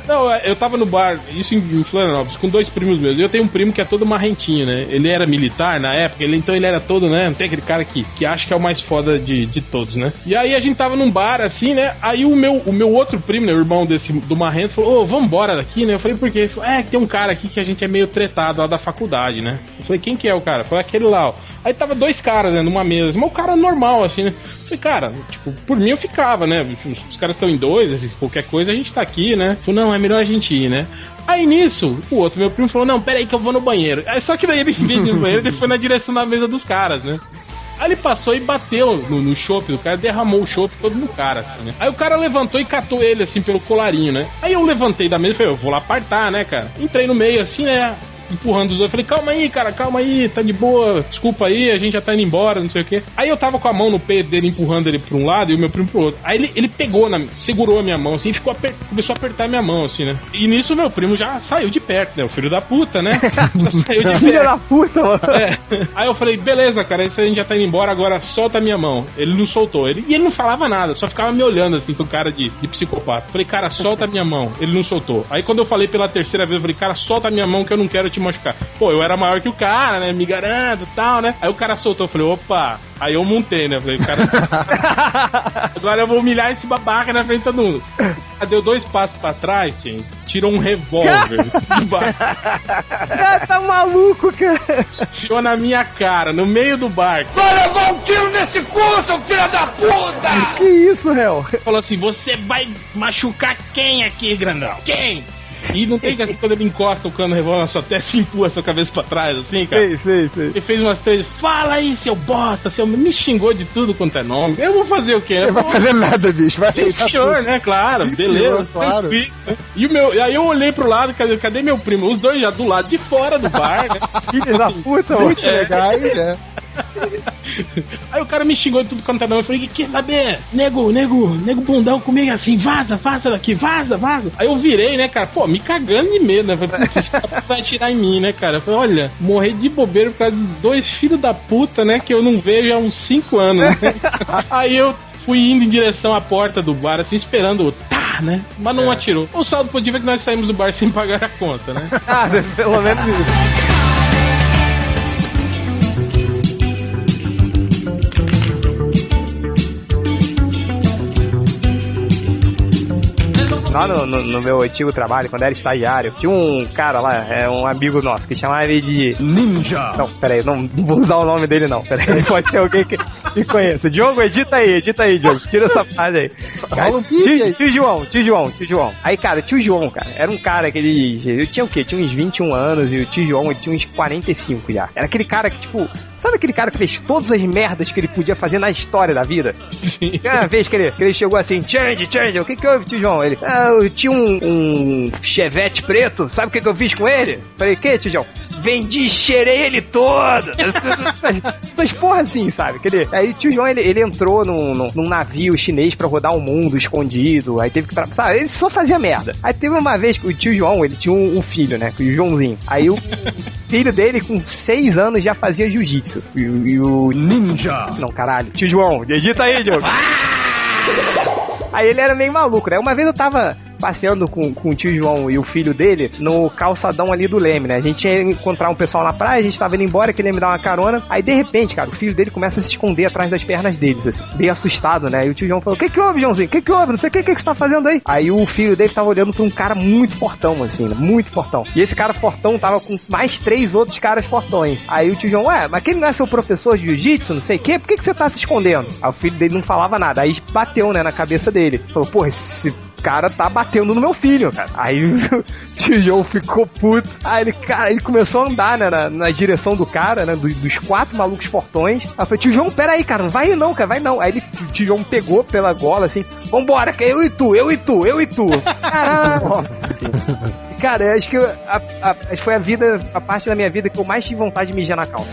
Não, é, eu tava no bar, isso em, em Florianópolis, com dois primos meus. Eu tenho um primo que é todo marrentinho, né? Ele era militar na época, ele, então ele era todo, né? Não tem aquele cara que, que acha que é o mais foda de, de todos, né? E aí a gente tava num bar, assim, né? Aí o meu, o meu outro primo, né? O irmão desse, do marrento, falou, ô, vambora daqui, né? Eu falei, por quê? Ele falou, é, tem um cara aqui que a gente é meio tretado lá da faculdade, né? Eu falei, quem que é o cara? Foi aquele lá, ó. Aí tava dois caras, né, numa mesa, mas o cara normal, assim, né? Eu falei, cara, tipo, por mim eu ficava, né? Os, caras estão em dois, assim, qualquer coisa a gente tá aqui, né? Falei, não, é melhor a gente ir, né? Aí nisso, o outro, meu primo, falou, não, pera aí que eu vou no banheiro. Aí, só que daí ele veio no banheiro e foi na direção da mesa dos caras, né? Aí ele passou e bateu no, no chopp do cara, derramou o chopp todo no cara, assim, né? Aí o cara levantou e catou ele, assim, pelo colarinho, né? Aí eu levantei da mesa e falei, eu vou lá apartar, né, cara? Entrei no meio, assim, né? Empurrando os dois, falei, calma aí, cara, calma aí, tá de boa, desculpa aí, a gente já tá indo embora, não sei o quê. Aí eu tava com a mão no peito dele, empurrando ele pra um lado e o meu primo pro outro. Aí ele, ele pegou, na, segurou a minha mão, assim, ficou aper- começou a apertar a minha mão, assim, né? E nisso meu primo já saiu de perto, né? O filho da puta, né? Já saiu de Filha perto. da puta, mano. É. Aí eu falei, beleza, cara, isso a gente já tá indo embora, agora solta a minha mão. Ele não soltou. Ele, e ele não falava nada, só ficava me olhando assim com cara de, de psicopata. Falei, cara, solta a minha mão. Ele não soltou. Aí quando eu falei pela terceira vez, eu falei, cara, solta a minha mão que eu não quero te machucar. Pô, eu era maior que o cara, né? Me garanto e tal, né? Aí o cara soltou, eu falei, opa. Aí eu montei, né? Falei, cara. agora eu vou humilhar esse babaca na frente de todo mundo. Deu dois passos pra trás, gente. Tirou um revólver. Cara, tá maluco, cara. Enfiou na minha cara, no meio do barco. Vai levar um tiro nesse cu, seu filho da puta! Que isso, réu? Falou assim: você vai machucar quem aqui, grandão? Quem? E não tem que assim, quando ele encosta o cano revólver na sua testa e empurra a sua cabeça pra trás, assim, cara. Sei, sei, sei. Ele fez umas três. Fala aí, seu bosta, seu. Me xingou de tudo quanto é nome. Eu vou fazer o quê? Não vai fazer nada, bicho. Vai aceitar senhor, tudo. né? Claro, Sim, beleza. senhor, claro. tranquilo. E, o meu, e aí eu olhei pro lado, cadê, cadê meu primo? Os dois já do lado de fora do bar, né? Filha da puta, mano. Muito legais, né? Aí o cara me xingou de tudo quanto é nome. Eu falei, quer saber? Nego, nego, nego bundão comigo assim, vaza, vaza daqui, vaza, vaza. Aí eu virei, né, cara? Pô, me cagando de medo, né? Falei, "Putz, esse cara vai atirar em mim, né, cara? Eu falei, olha, morrer de bobeira por causa de dois filhos da puta, né? Que eu não vejo há uns cinco anos. Né? Aí eu fui indo em direção à porta do bar, assim, esperando o tá, né? Mas não atirou. O saldo positivo é que nós saímos do bar sem pagar a conta, né? Ah, pelo menos isso. Lá no, no- no meu antigo trabalho, quando era estagiário, tinha um cara lá, é um amigo nosso, que chamava ele de Ninja. Não, peraí, não, não vou usar o nome dele não. Peraí, pode ter alguém que, que conheça. Diogo, edita aí, edita aí, Diogo. Tira essa frase aí. Rola um tio, tio João, tio João, tio João. Aí, cara, tio João, cara, era um cara que ele. Eu tinha o quê? Tinha uns 21 anos e o tio João tinha uns 45 já. Era aquele cara que, tipo, sabe aquele cara que fez todas as merdas que ele podia fazer na história da vida? Sim. Uma vez que ele, que ele chegou assim, change, change, o que que houve, tio João? Ele, ah, eu tinha um, um chevette preto, sabe o que que eu fiz com ele? Falei, que, tio João? Vendi, cheirei ele todo! essas, essas porra assim, sabe? Quer aí o tio João, ele, ele entrou num, num, num navio chinês pra rodar o mundo escondido, aí teve que, sabe, ele só fazia merda. Aí teve uma vez que o tio João, ele tinha um, um filho, né, o Joãozinho. Aí o filho dele, com seis anos, já fazia jiu-jitsu. E, o- e o ninja... Não, caralho. Tio João, edita aí, Diogo. Aí ele era meio maluco, né? Uma vez eu tava passeando com, com o tio João e o filho dele no calçadão ali do Leme, né? A gente ia encontrar um pessoal na praia, a gente tava indo embora, que ele ia me dar uma carona. Aí de repente, cara, o filho dele começa a se esconder atrás das pernas deles, assim, bem assustado, né? E o tio João falou: O que que houve, Joãozinho? O que que houve? Não sei o que, que que você tá fazendo aí? Aí o filho dele tava olhando pra um cara muito fortão, assim? Muito fortão. E esse cara fortão tava com mais três outros caras fortões. Aí o tio João, ué, mas aquele não é seu professor de jiu-jitsu, não sei o quê? Por que, que você tá se escondendo? Aí o filho dele não falava nada. Aí bateu, né, na cabeça dele. Falou, porra, esse cara tá batendo no meu filho, cara. Aí o tio João ficou puto. Aí ele, cara, ele começou a andar, né, na, na direção do cara, né, do- dos quatro malucos fortões. Aí eu falei, tio João, pera aí, cara, não vai não, cara, vai não. Aí ele, o tio João pegou pela gola, assim, vambora, que é eu e tu, eu e tu, eu e tu. Caralho. Cara, acho que eu- a, a- foi a vida, a parte da minha vida que eu mais tive vontade de mijar na calça.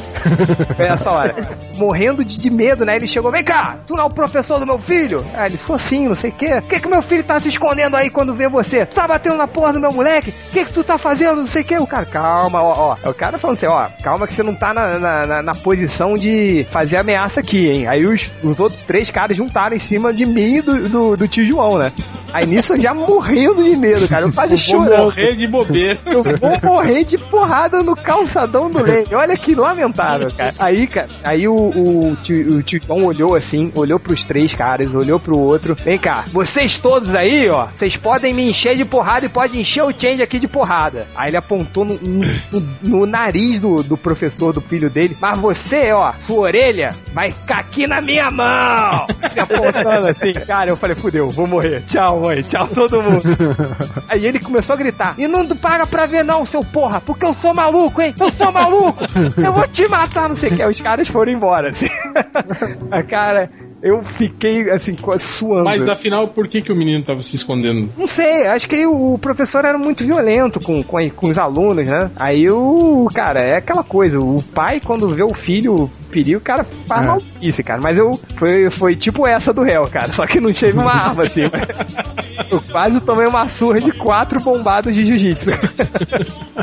Foi essa hora. Morrendo de, de medo, né? Ele chegou, vem cá, tu não é o professor do meu filho? Ah, ele falou sim, não sei o quê. Por que que meu filho tá se escondendo aí quando vê você? Tá batendo na porra do meu moleque? O que que tu tá fazendo? Não sei o quê. O cara, calma, ó, ó. O cara falando assim, ó, calma que você não tá na, na, na- posição de fazer ameaça aqui, hein? Aí os, os outros três caras juntaram em cima de mim e do, do, do tio João, né? Aí nisso eu já morrendo de medo, cara. Eu quase Vou chorando. morrer de bobeira. Eu vou morrer de porrada no calçadão do Leme. Olha que lamentável, cara. Aí, cara, aí o, o, tio, o tio João olhou assim, olhou pros três caras, olhou pro outro. Vem cá, vocês todos aí, ó, vocês podem me encher de porrada e pode encher o change aqui de porrada. Aí ele apontou no, no- no nariz do, do professor, do filho dele. Mas você, ó, sua orelha vai ficar aqui na minha mão. Se apontando assim, cara, eu falei, fudeu, vou morrer. Tchau, mãe, tchau todo mundo. Aí ele começou a gritar: E não paga pra ver, não, seu porra, porque eu sou maluco, hein? Eu sou maluco! Eu vou te matar, não sei o que. Os caras foram embora, assim. A cara, eu fiquei assim, quase suando. Mas afinal, por que, que o menino tava se escondendo? Não sei, acho que o professor era muito violento com, com, com os alunos, né? Aí o. Cara, é aquela coisa, o pai, quando vê o filho perigo, o cara faz É. maluquice, cara. Mas eu. Foi, foi tipo essa do réu, cara. Só que não teve uma arma, assim. eu quase tomei uma surra de quatro bombadas de jiu-jitsu.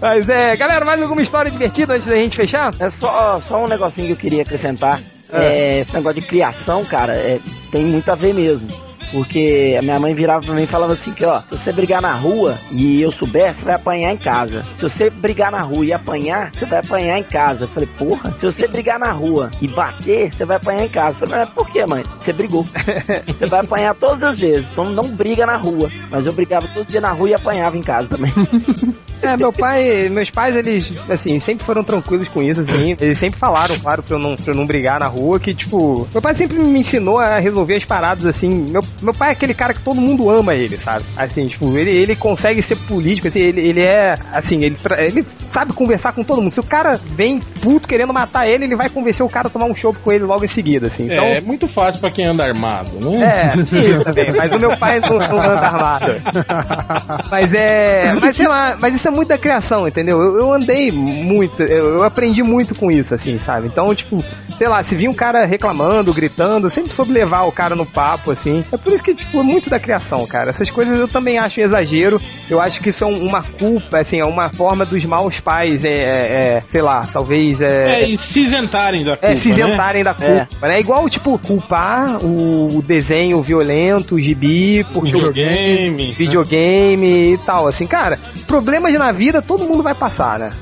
Mas é, galera, mais alguma história divertida antes da gente fechar? É só, só um negocinho que eu queria acrescentar. É, esse negócio de criação, cara, é, tem muito a ver mesmo. Porque a minha mãe virava pra mim e falava assim que, ó, se você brigar na rua e eu souber, você vai apanhar em casa. Se você brigar na rua e apanhar, você vai apanhar em casa. Eu falei, porra, se você brigar na rua e bater, você vai apanhar em casa. Eu falei, mas por quê, mãe? Você brigou. você vai apanhar todas as vezes. Então não briga na rua. Mas eu brigava todo dia na rua e apanhava em casa também. É, meu pai, meus pais, eles, assim, sempre foram tranquilos com isso, assim. Eles sempre falaram, claro, pra eu não, pra eu não brigar na rua, que, tipo, meu pai sempre me ensinou a resolver as paradas, assim. Meu, meu pai é aquele cara que todo mundo ama ele, sabe? Assim, tipo, ele, ele consegue ser político, assim, ele, ele é, assim, ele, ele sabe conversar com todo mundo. Se o cara vem puto querendo matar ele, ele vai convencer o cara a tomar um chopp com ele logo em seguida, assim. Então, É, é muito fácil pra quem anda armado, né? é, isso também, mas o meu pai não, não anda armado. Mas é. Mas sei lá, mas isso é muito da criação, entendeu? Eu, eu andei muito, eu, eu aprendi muito com isso, assim, sabe? Então, tipo, sei lá, se vir um cara reclamando, gritando, eu sempre soube levar o cara no papo, assim. É por isso que, tipo, é muito da criação, cara. Essas coisas eu também acho exagero. Eu acho que isso é um- uma culpa, assim, é uma forma dos maus pais, é, é, é, sei lá, talvez é. É, e se isentarem da culpa, É, se né? isentarem da culpa. né? É igual, tipo, culpar o desenho violento, o gibi, por Videogame. videogame e tal. Assim, cara, problemas na vida todo mundo vai passar, né?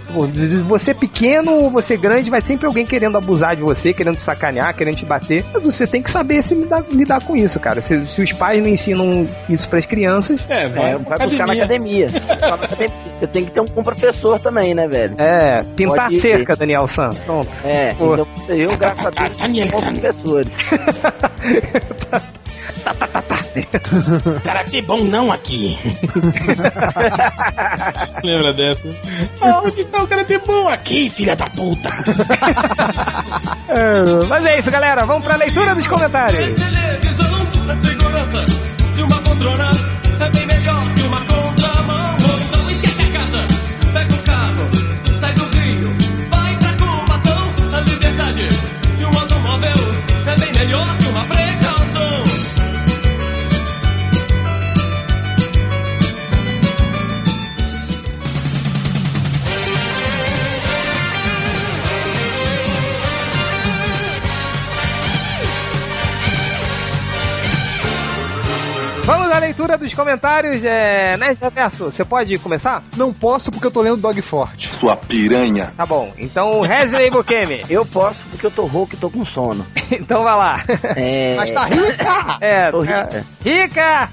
Você pequeno ou você grande, vai sempre alguém querendo abusar de você, querendo te sacanear, querendo te bater. Mas você tem que saber se lidar, lidar com isso, cara. Se, se os pais não ensinam isso pras crianças, É, vai, É, vai buscar na academia. Você tem que ter um professor também, né, velho? é, pintar Pode ir. cerca, Daniel San. Pronto. É, então eu, graças a Deus, tenho bons professores. Karate bom não aqui. Lembra dessa? Onde está o Karate bom? Aqui, filha da puta. É, Mas é isso, galera. Vamos pra leitura dos comentários. Televisão, a segurança de uma poltrona é leitura dos comentários. É... Nerd Reverso, você pode começar? Não posso porque eu tô lendo Dog Forte. Sua piranha. Tá bom. Então, Wesley Bukemi. Eu posso porque eu tô rouco e tô com sono. então vai lá. É, Mas tá rica! É, Tô é, rica. rica!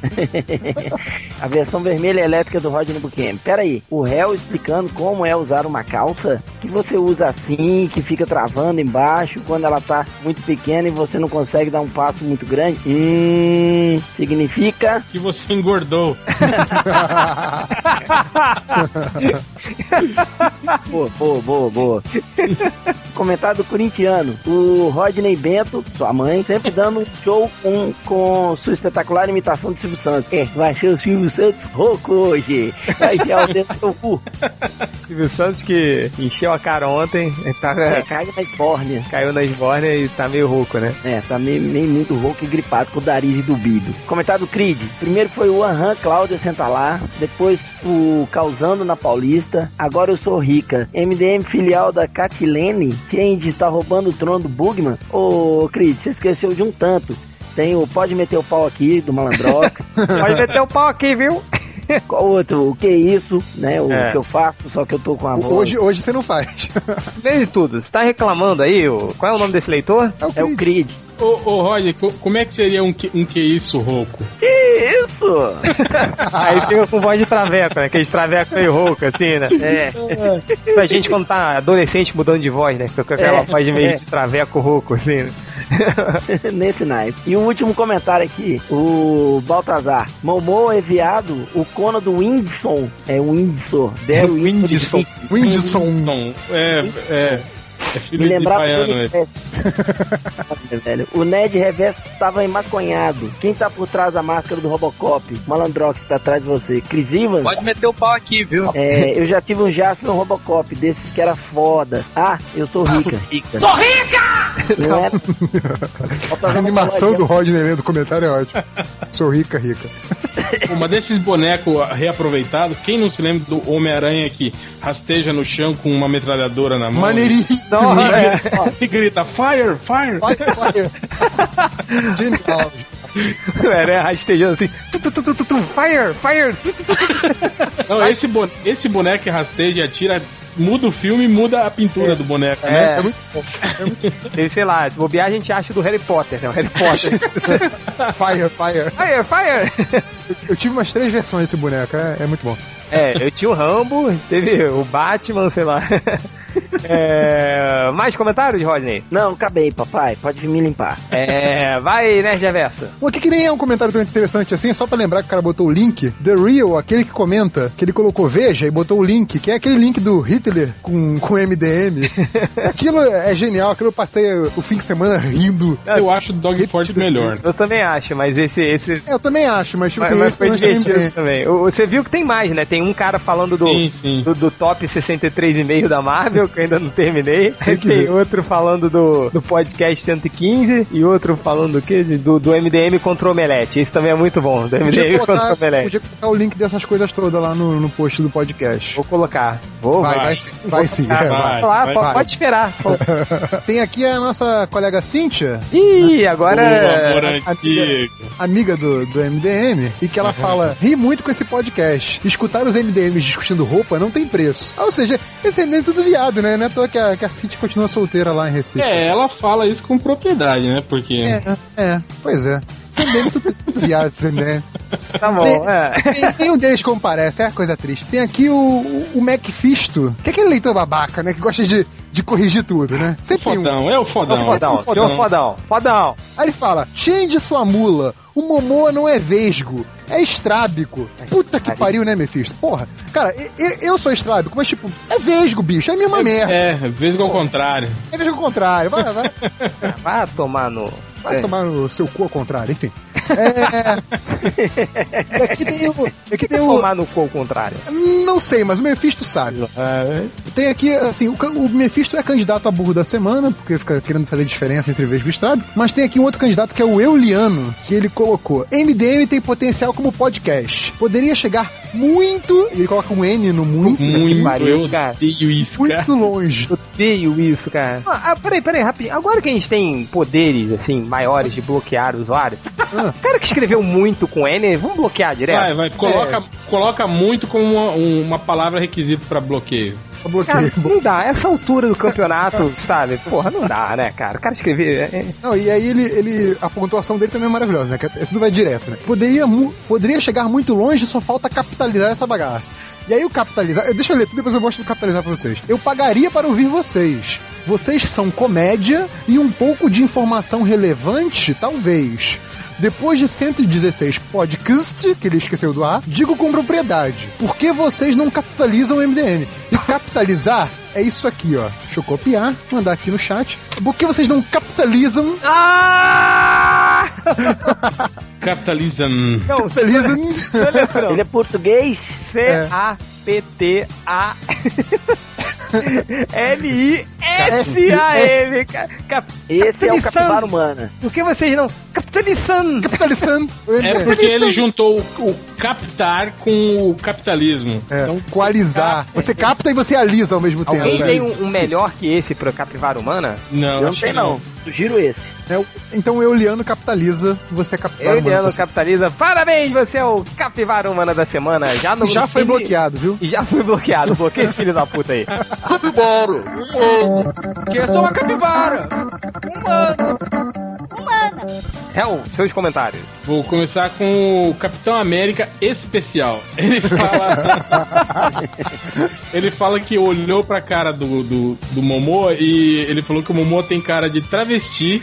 a versão vermelha elétrica do Rodney Buchanan. Pera aí, o réu explicando como é usar uma calça que você usa assim, que fica travando embaixo quando ela tá muito pequena e você não consegue dar um passo muito grande. Hum, significa Que você engordou. Boa, boa, boa, boa. Comentário do corintiano. O Rodney Bento, sua mãe, sempre dando um show com, com sua espetacular imitação de Silvio Santos. É, vai ser o Silvio Santos rouco hoje. Vai enfiar o dedo seu cu. Silvio Santos que encheu a cara ontem, tá, É, caga na espórnia. caiu na esbórnia e tá meio rouco, né? É, tá meio, meio muito rouco e gripado com o nariz entubido. Comentário do Creed. Primeiro foi o Aham Cláudia Senta lá. Depois o Causando na Paulista. Agora eu sou rica. MDM filial da Catilene. Change está roubando o trono do Bugman. Ô, Creed, você esqueceu de um tanto. Tem o Pode Meter o Pau aqui, do Malandrox. Pode meter o pau aqui, viu? Qual outro? O que é isso? Né? O É. que eu faço, só que eu tô com a voz. Hoje, hoje você não faz. De tudo. Você tá reclamando aí, ô, qual é o nome desse leitor? É o Creed. Ô, ô Roger, co- como é que seria um que, um que isso, rouco? Que isso? Aí fica com voz de traveco, né? Aquele traveco meio rouco, assim, né? É. Pra gente quando tá adolescente mudando de voz, né? Fica com aquela É, voz de meio é. de traveco rouco, assim, né? Nesse naipe. E o último comentário aqui, o Baltazar. Momô é viado, o Conan do Windson. É o Windsor. Daryl Windson. Whindersson. Não, é, é, é filho Me de lembrava ele. Reverso. velho. O Ned Reverso tava emaconhado. Quem tá por trás da máscara do Robocop? Malandrox tá atrás de você. Chris Evans? Pode meter o pau aqui, viu? É, eu já tive um Jasper no Robocop, desses que era foda. Ah, eu sou rica. rica. Sou rica! Não é? A animação do Rodney lendo o comentário é ótima. Sou rica, rica. Mas desses bonecos reaproveitados, quem não se lembra do Homem-Aranha que rasteja no chão com uma metralhadora na mão? Maneiríssimo. E né? grita- E grita, fire, fire! Vai, vai. Genial. Era rastejando assim. Tu, tu, tu, tu, tu, tu, fire, fire! Tu, tu, tu, tu. Não, esse, bo- esse boneco que rasteja e atira, muda o filme e muda a pintura do boneco, É. né? É muito bom. É muito sei lá, se bobear a gente acha do Harry Potter, né? O Harry Potter. fire, fire. fire, fire! Eu tive umas três versões desse boneco, é, é muito bom. É, eu tinha o Rambo, teve o Batman, sei lá. É, mais comentários, Rodney? Não, acabei, papai. Pode me limpar. É, vai, Nerd Reversa. O que, que nem é um comentário tão interessante assim, é só pra lembrar que o cara botou o link. The Real, aquele que comenta, que ele colocou veja e botou o link, que é aquele link do Hitler com, com MDM. aquilo é genial, aquilo eu passei o fim de semana rindo. Eu acho o Dog Forte melhor. Eu também acho, mas esse. esse É, Eu também acho, mas tipo mas, assim, mas foi tem divertido também. O- Você viu que tem mais, né? Tem um cara falando do, Sim, sim. do, do top 63,5 da Marvel, que eu ainda não terminei. Tem que Tem outro falando do, do podcast 115 e outro falando do quê? Do, do MDM contra o Omelete. Esse também é muito bom, do Podia MDM contra o colocar, Omelete. podia colocar o link dessas coisas todas lá no, no post do podcast. Vou colocar. Vou, Vai, vai. vai, sim, vai sim. Ah, é, vai. vai. Vai, po- vai. pode esperar. Tem aqui a nossa colega Cíntia, Ih, agora. Boa, amor a- antigo. amiga do, do MDM, e que ela fala: ri muito com esse podcast. Escutar os MDMs discutindo roupa não tem preço. Ou seja, esse MDM é tudo viado, né? Não é à toa que a, que a Cintia continua solteira lá em Recife. É, ela fala isso com propriedade, né? Porque. É, é, pois é. É tudo, tudo viado, esse MDM. Tá bom, é. Tem, tem um deles como parece, é coisa triste. Tem aqui o, o, o Macfisto, que é aquele leitor babaca, né? Que gosta de, de corrigir tudo, né? Sempre tem um. Fodão, é o fodão. Não, Fodão, Fodão. senhor fodão, fodão. Aí ele fala: change sua mula. O Momoa não é vesgo, é estrábico. Puta que pariu, né, Mephisto? Porra, cara, e- e- eu sou estrábico, mas tipo, é vesgo, bicho, é a mesma merda. É, vezes ao contrário. É vesgo ao contrário, vai, vai, Vai tomar no. vai É. tomar no seu cu ao contrário, enfim. É. E aqui tem o. Aqui tem o. Tomar no cu ao contrário. Não sei, mas o Mephisto sabe. É, Tem aqui, assim, o, o Mephisto é candidato a burro da semana, porque fica querendo fazer diferença entre vesgo e estrábico. Mas tem aqui um outro candidato que é o Euliano, que ele colocou: MDM tem potencial como podcast. Poderia chegar muito. E ele coloca um N no muito. né? muito, eu cara. isso, cara. Muito longe. Odeio isso, cara. Ah, peraí, peraí, rapidinho. Agora que a gente tem poderes, assim, maiores de bloquear o usuário, Ah. o cara que escreveu muito com N, vamos bloquear direto? Vai, vai, coloca, É. coloca muito como uma, um- uma palavra requisito pra bloqueio. Cara, bloqueei. não dá. Essa altura do campeonato, sabe? Porra, não dá, né, cara? O cara escrever. é- é- Não, e aí ele, ele. A pontuação dele também é maravilhosa, né? Que é- tudo vai direto, né? Poderia, mu- poderia chegar muito longe, só falta capitalizar essa bagaça. E aí o capitalizar. Deixa eu ler tudo, depois eu mostro o capitalizar pra vocês. Eu pagaria para ouvir vocês. Vocês são comédia e um pouco de informação relevante, talvez. Depois de 116 podcasts, que ele esqueceu do A, digo com propriedade. Por que vocês não capitalizam o MDM? E capitalizar é isso aqui, ó. Deixa eu copiar, mandar aqui no chat. Por que vocês não capitalizam? Ah! Capitalism. Não, Capitalizam. Ele é português? C-A-P-T-A. L-I-S-A-M. Ca- cap- Esse é o capivara humana. Por que vocês não. Capitalizando! Capitalizando. É porque ele juntou o, o captar com o capitalismo. É, Então, coalizar. Você capta e você alisa ao mesmo tempo. Alguém tem um, um melhor que esse pra capivara humana? Não, Eu não que não. Sugiro esse. É, o- então eu, Liano, capitaliza, você é capitalizar. Eliano Capitaliza, parabéns, você é o capivara humana da semana. Já, no, Já foi bloqueado, viu? E já foi bloqueado. Bloqueia esse filho da puta aí. Que eu sou uma capivara! Hel, seus comentários. Vou começar com o Capitão América Especial. Ele fala. ele fala que olhou pra cara do, do, do Momoa e ele falou que o Momoa tem cara de travesti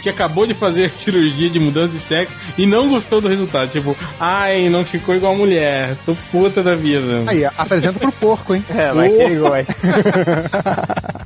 que acabou de fazer cirurgia de mudança de sexo e não gostou do resultado. Tipo, ai, não ficou igual a mulher. Tô puta da vida. Aí, apresenta pro porco, hein? É, mas que ele gosta.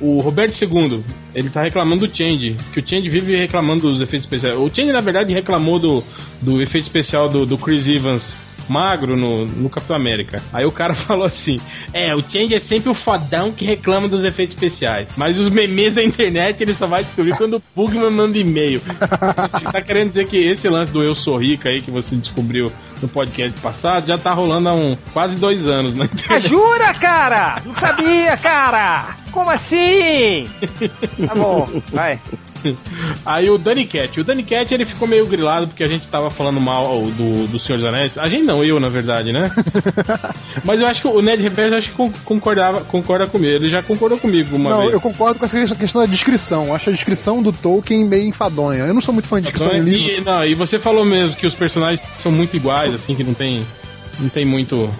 O Roberto II, ele tá reclamando do Change, que o Change vive reclamando dos efeitos especiais. O Change, na verdade, reclamou do, do efeito especial do, do Chris Evans magro no, no Capitão América. Aí o cara falou assim: É, o Change é sempre o fodão que reclama dos efeitos especiais. Mas os memes da internet ele só vai descobrir quando o Pugman manda e-mail. Você tá querendo dizer que esse lance do Eu Sou Rica aí que você descobriu no podcast passado já tá rolando há um, quase dois anos na Ah, internet. jura, cara? Não sabia, cara! Como assim? Tá bom, vai. Aí o Danny Cat. O Danny Cat ele ficou meio grilado porque a gente tava falando mal do, do Senhor dos Anéis. A gente não, eu na verdade, né? Mas eu acho que o Ned Reverso acho que con- concordava, concorda comigo. Ele já concordou comigo uma Não, vez. eu concordo com essa questão da descrição. Eu acho a descrição do Tolkien meio enfadonha. Eu não sou muito fã de descrição em livro. e, não, e você falou mesmo que os personagens são muito iguais, assim, que não tem. Não tem muito.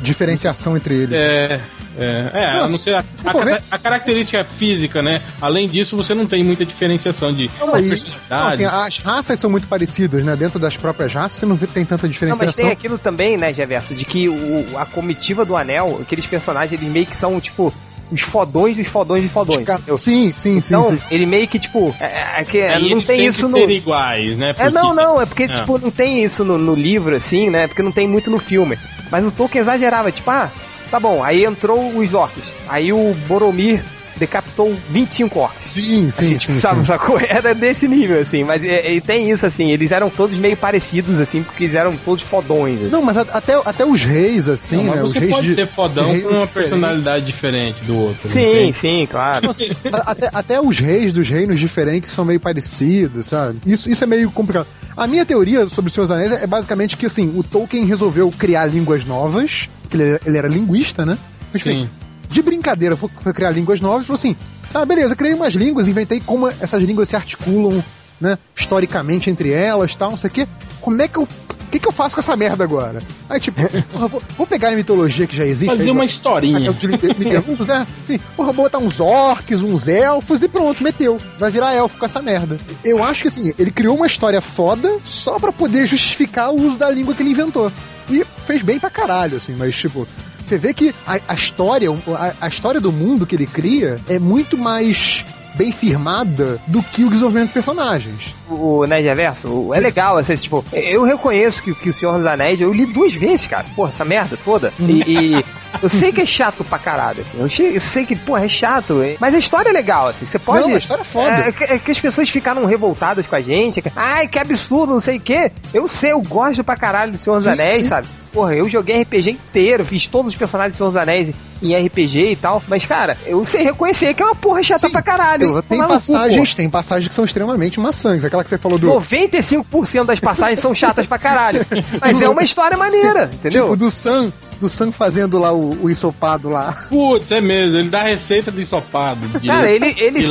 Diferenciação entre eles. É. É, é a Nossa, não ser a, a a característica física, né? Além disso, você não tem muita diferenciação de Não, e- não, assim, as raças são muito parecidas, né? Dentro das próprias raças você não vê que tem tanta Não, mas diferenciação. tem aquilo também, né, Geverso, de que o, a comitiva do anel, aqueles personagens, eles meio que são, tipo, os fodões dos fodões dos fodões. Ca- entendeu? Sim, sim, sim, Então, sim. ele meio que, tipo, é, é que é, Aí não eles tem isso que no. ser iguais, né? É, Porque- não, não, é porque, É. tipo, não tem isso no, no livro, assim, né? Porque não tem muito no filme. Mas o Tolkien exagerava, tipo, ah, tá bom, aí entrou os orcs. Aí o Boromir decapitou 25 orcs. Sim, sim, Assim, sim, tipo, sabe, sim. sacou? Era desse nível, assim, mas é, é, tem isso, assim, eles eram todos meio parecidos, assim, porque eles eram todos fodões. assim. Não, mas a- até, até os reis, assim, Não, mas né? Os você reis pode de, ser fodão com uma diferentes. personalidade diferente do outro. sim, entende? sim, claro. A- até, até os reis dos reinos diferentes são meio parecidos, sabe? Isso, isso é meio complicado. A minha teoria sobre os Seus Anéis é basicamente que, assim, o Tolkien resolveu criar línguas novas, que ele, ele era linguista, né? Mas, enfim, Sim. de brincadeira, foi, foi criar línguas novas falou assim: ah, beleza, criei umas línguas, inventei como essas línguas se articulam, né, historicamente entre elas tal, não sei o quê. Como é que eu. O que, que eu faço com essa merda agora? Aí, tipo, porra, vou, vou pegar a mitologia que já existe. Fazer aí, uma historinha. Aqueles Mique- Miquelungus, é, assim, porra, vou botar uns orcs, uns elfos e pronto, meteu. Vai virar elfo com essa merda. Eu acho que assim, ele criou uma história foda só pra poder justificar o uso da língua que ele inventou. E fez bem pra caralho, assim, mas tipo. Você vê que a, a história, a, a história do mundo que ele cria é muito mais bem firmada do que o desenvolvimento de personagens. o Nerd Reverso, é legal, assim, tipo, eu reconheço que, que o Senhor dos Anéis, eu li duas vezes, cara, porra, essa merda toda, e, e eu sei que é chato pra caralho, assim, eu, sei que, porra, é chato, hein? mas a história é legal, assim, você pode... Não, a história é foda. É, que, é que as pessoas ficaram revoltadas com a gente, que, ai, que absurdo, não sei o quê, eu sei, eu gosto pra caralho do Senhor dos Anéis, sim. sabe? Porra, eu joguei RPG inteiro, fiz todos os personagens do Senhor dos Anéis em RPG e tal, mas, cara, eu sei reconhecer que é uma porra chata Sim, pra caralho. Tem, no cu, passagens, tem passagens que são extremamente maçantes. Aquela que você falou do. 95% das passagens são chatas pra caralho. Mas é uma história maneira, entendeu? Tipo, do Sam, do Sam fazendo lá o, o ensopado lá. Putz, é mesmo, ele dá receita de ensopado. De, Cara, ele, ele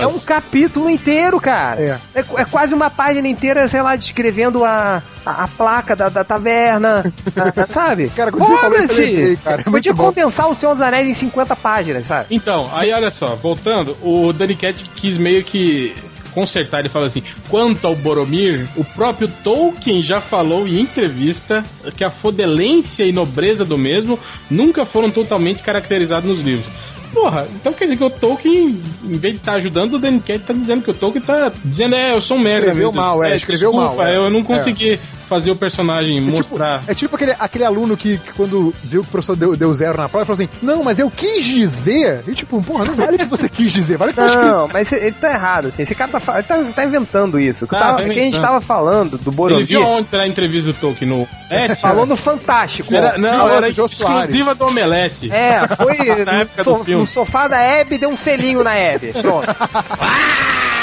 é um capítulo inteiro, cara. É. É, é quase uma página inteira, sei lá, descrevendo a, a, a placa da, da taverna, a- a- sabe? Cara, quando você falou isso, eu lembrei, cara. É Podia bom. condensar o Senhor dos Anéis em 50 páginas, sabe? Então, aí olha só, voltando, o Danny Cat quis meio que consertar, ele fala assim: quanto ao Boromir, o próprio Tolkien já falou em entrevista que a fodelência e nobreza do mesmo nunca foram totalmente caracterizados nos livros. Porra, então quer dizer que o Tolkien, em vez de estar ajudando, o Danny Cat tá dizendo que o Tolkien tá dizendo, é, eu sou um merda. Escreveu mesmo. mal, é, escreveu desculpa, mal, é. Eu não consegui fazer o personagem É tipo, mostrar. é tipo aquele, aquele aluno que, que quando viu que o professor deu, deu zero na prova, falou assim: Não, mas eu quis dizer. E tipo, porra, não vale o que você quis dizer, vale o que tá. Não, mas ele tá errado, assim. Esse cara tá, ele tá, tá inventando isso. O que, Tá, tava- tá o que a gente inventando. tava falando do Ele Boromir, viu onde será a entrevista do Tolkien no. É, falou no Fantástico. Era, não, Não, era do exclusiva do Omelete. É, foi Na época no, do so- filme. no sofá da Hebe, deu um selinho na Hebe. Pronto.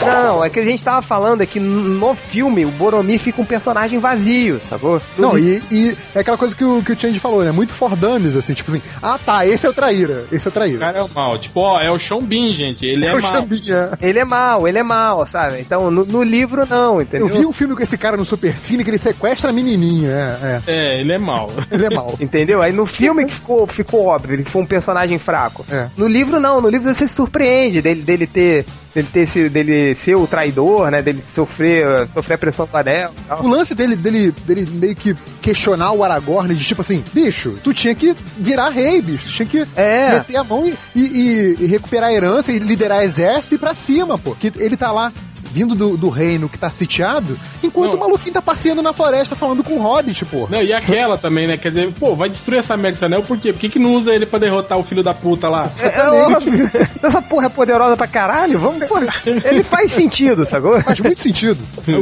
Não, é que a gente tava falando é que no filme o Boromir fica um personagem vazio, sacou? Não, e, e é aquela coisa que o, que o Change falou, né? Muito for dummies, assim, tipo assim, ah tá, esse é o traíra, esse é o O traíra. cara é o mal. Tipo, ó, é o Bean, gente. Ele é, É o mal. Xambinha. Ele é mal, ele é mal, sabe? Então no, no livro não, entendeu? Eu vi um filme com esse cara no Super Cine que ele sequestra a menininha, é, É, ele é mal. é. Ele é mau. Entendeu? Aí no filme que ficou, ficou óbvio, ele foi um personagem fraco. É. No livro não, no livro você se surpreende dele, dele ter. Dele, ter esse, dele ser o traidor, né? Dele sofrer, sofrer a pressão do anel tal. O lance dele, dele, dele meio que questionar o Aragorn de tipo assim, bicho, tu tinha que virar rei, bicho. Tu tinha que É. meter a mão e, e- e- e recuperar a herança e liderar exército e ir pra cima, pô. Que ele tá lá vindo do, do reino que tá sitiado, enquanto Não. o maluquinho tá passeando na floresta falando com o Hobbit, pô. Não, e aquela também, né? Quer dizer, pô, vai destruir essa merda desse anel, por quê? Por que, que não usa ele pra derrotar o filho da puta lá? É, é óbvio. Essa porra é poderosa pra caralho. Vamos, porra. Ele faz sentido, sacou? Faz muito sentido.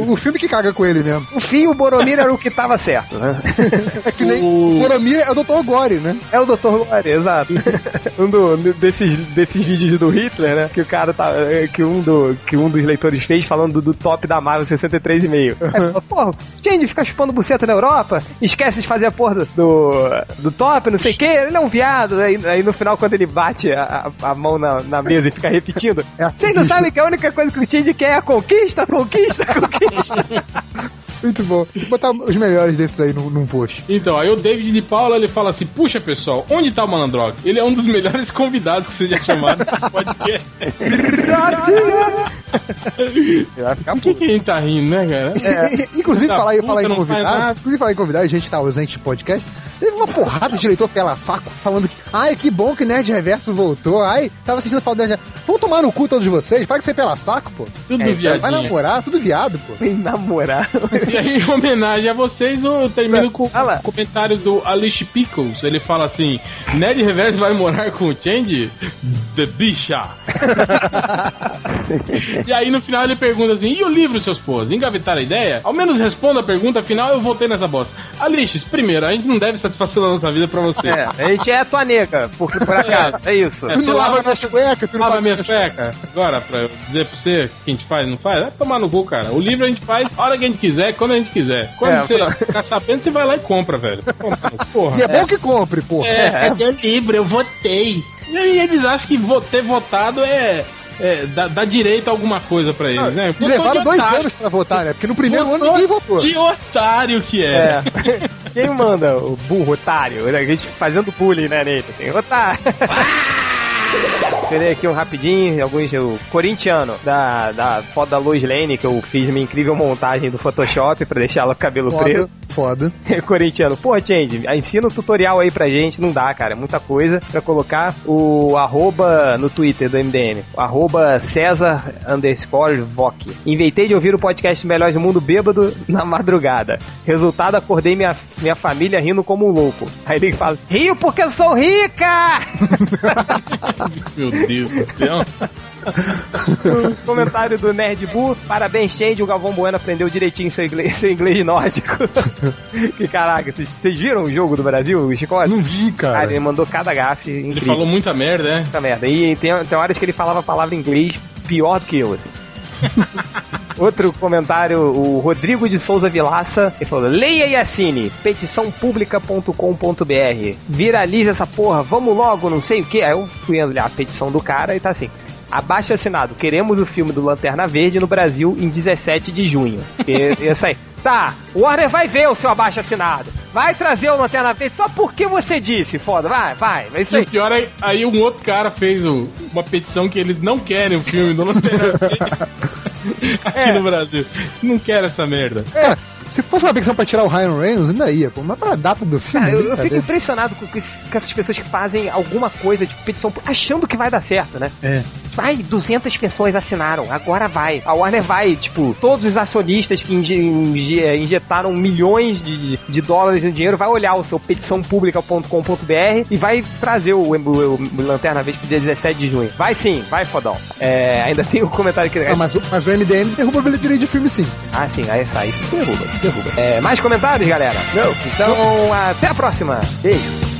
O filme que caga com ele mesmo. No fim, o Boromir era o que tava certo, né? É que nem O- o Boromir é o Dr. Gore, né? É o Dr. Glória, exato. um do- desses, desses vídeos do Hitler, né? Que o cara tá. é, Que um, do, que um dos leitores fez falando do, do top da Marvel 63,5. Aí falou, porra, Change fica chupando buceta na Europa, esquece de fazer a porra do, do, do top, não sei o que, ele é um viado. Aí, aí no final, quando ele bate a, a, a mão na, na mesa e fica repetindo, É vocês não conquista. sabem que a única coisa que o Change quer é a conquista, conquista, conquista. Muito bom. Vou botar os melhores desses aí num, num post. Então, aí o David de Paula ele fala assim: Puxa pessoal, onde tá o Malandrox? Ele é um dos melhores convidados que já chamaram no podcast. Vai ficar Por que, que a gente tá rindo, né, cara? E- Inclusive, Da falar, em- falar em convidado, inclusive falar em convidado, a gente tá ausente de podcast. Teve uma porrada de leitor pela saco falando que, ai, que bom que Nerd Reverso voltou. Ai, tava sentindo falta de Nerd Reverso. Vão tomar no cu todos vocês, para que ser pela saco, pô. Tudo É, Vai viadinho. namorar, tudo viado, pô. Vem namorar. E aí, em homenagem a vocês, eu termino com o comentário do Alice Pickles. Ele fala assim: Ned Reverso vai morar com o Change? The bicha. e aí, no final, ele pergunta assim: E o livro, seus pôs? Engavetaram a ideia? Ao menos responda a pergunta, afinal eu voltei nessa bosta. Alice, primeiro, a gente não deve satisfação da nossa vida pra você. É, a gente é tua nega, por, por acaso. É isso. É, Tu lava minhas cuecas, tu não Lava minhas cuecas. Agora, pra eu dizer pra você que a gente faz, não faz? Vai tomar no cu, cara. O livro a gente faz a hora que a gente quiser, quando a gente quiser. Quando É, você pra- ficar sabendo, você vai lá e compra, velho. Porra. E é, bom que compre, pô. É, é teu livro, eu votei. E aí eles acham que ter votado é. É dá, dá direito a alguma coisa pra eles, né? E levaram dois otário. anos pra votar, né? Porque no primeiro ano ninguém votou. De otário que é. É. Quem manda o burro, otário? né? A gente fazendo bullying, né, nele? Assim, otário. Terei aqui um rapidinho, alguns. O corintiano da, da foto da Lois Lane, que eu fiz minha incrível montagem do Photoshop pra deixar ela com o cabelo preto. Foda, foda. corintiano, pô, Change, ensina o tutorial aí pra gente, não dá, cara, é muita coisa pra colocar o arroba no Twitter do MDM, o arroba César underscore Voc. Inventei de ouvir o podcast Melhores do Mundo bêbado na madrugada. Resultado, acordei minha, minha família rindo como um louco. Aí ele fala, rio porque eu sou rica! Meu Deus do céu. Comentário do Nerd Bull. Parabéns, Change. O Galvão Bueno aprendeu direitinho seu inglês, seu inglês nórdico. que caraca, vocês, viram o jogo do Brasil, o Chicote? Não vi, Cara, cara. ele mandou cada gafe Ele incrível. falou muita merda, né? Puta merda. E tem, tem horas que ele falava a palavra em inglês pior do que eu, assim. Outro comentário, o Rodrigo de Souza Vilaça, ele falou: Leia e assine, petiçãopublica.com.br. Viralize essa porra, vamos logo, não sei o que. Aí eu fui olhar a petição do cara e tá assim. Abaixo assinado, queremos o filme do Lanterna Verde no Brasil em 17 de junho. E, isso aí. Tá, o Warner vai ver o seu abaixo assinado. Vai trazer o Lanterna Verde só porque você disse, foda. Vai, vai. É isso E aí. o pior é, aí um outro cara fez o- uma petição que eles não querem o filme do Lanterna Verde. aqui É. no Brasil. Não quero essa merda. Cara, se fosse uma petição pra tirar o Ryan Reynolds, ainda ia, pô. Mas pra data do filme. Cara, eu, eu fico impressionado com, com essas pessoas que fazem alguma coisa de petição achando que vai dar certo, né? É. Vai, 200 pessoas assinaram, agora vai. A Warner vai, tipo, todos os acionistas que inje- inje- injetaram milhões de, de dólares em dinheiro, vai olhar o seu petiçãopublica.com.br e vai trazer o, o- o Lanterna Verde pro dia 17 de junho. Vai sim, vai fodão. É, ainda tem um comentário aqui. Ah, mas, o- mas o MDM derruba a bilheteria de filme sim. Ah, sim, aí sai, isso derruba, isso derruba. É, mais comentários, galera? Não. Então, até a próxima. Beijo.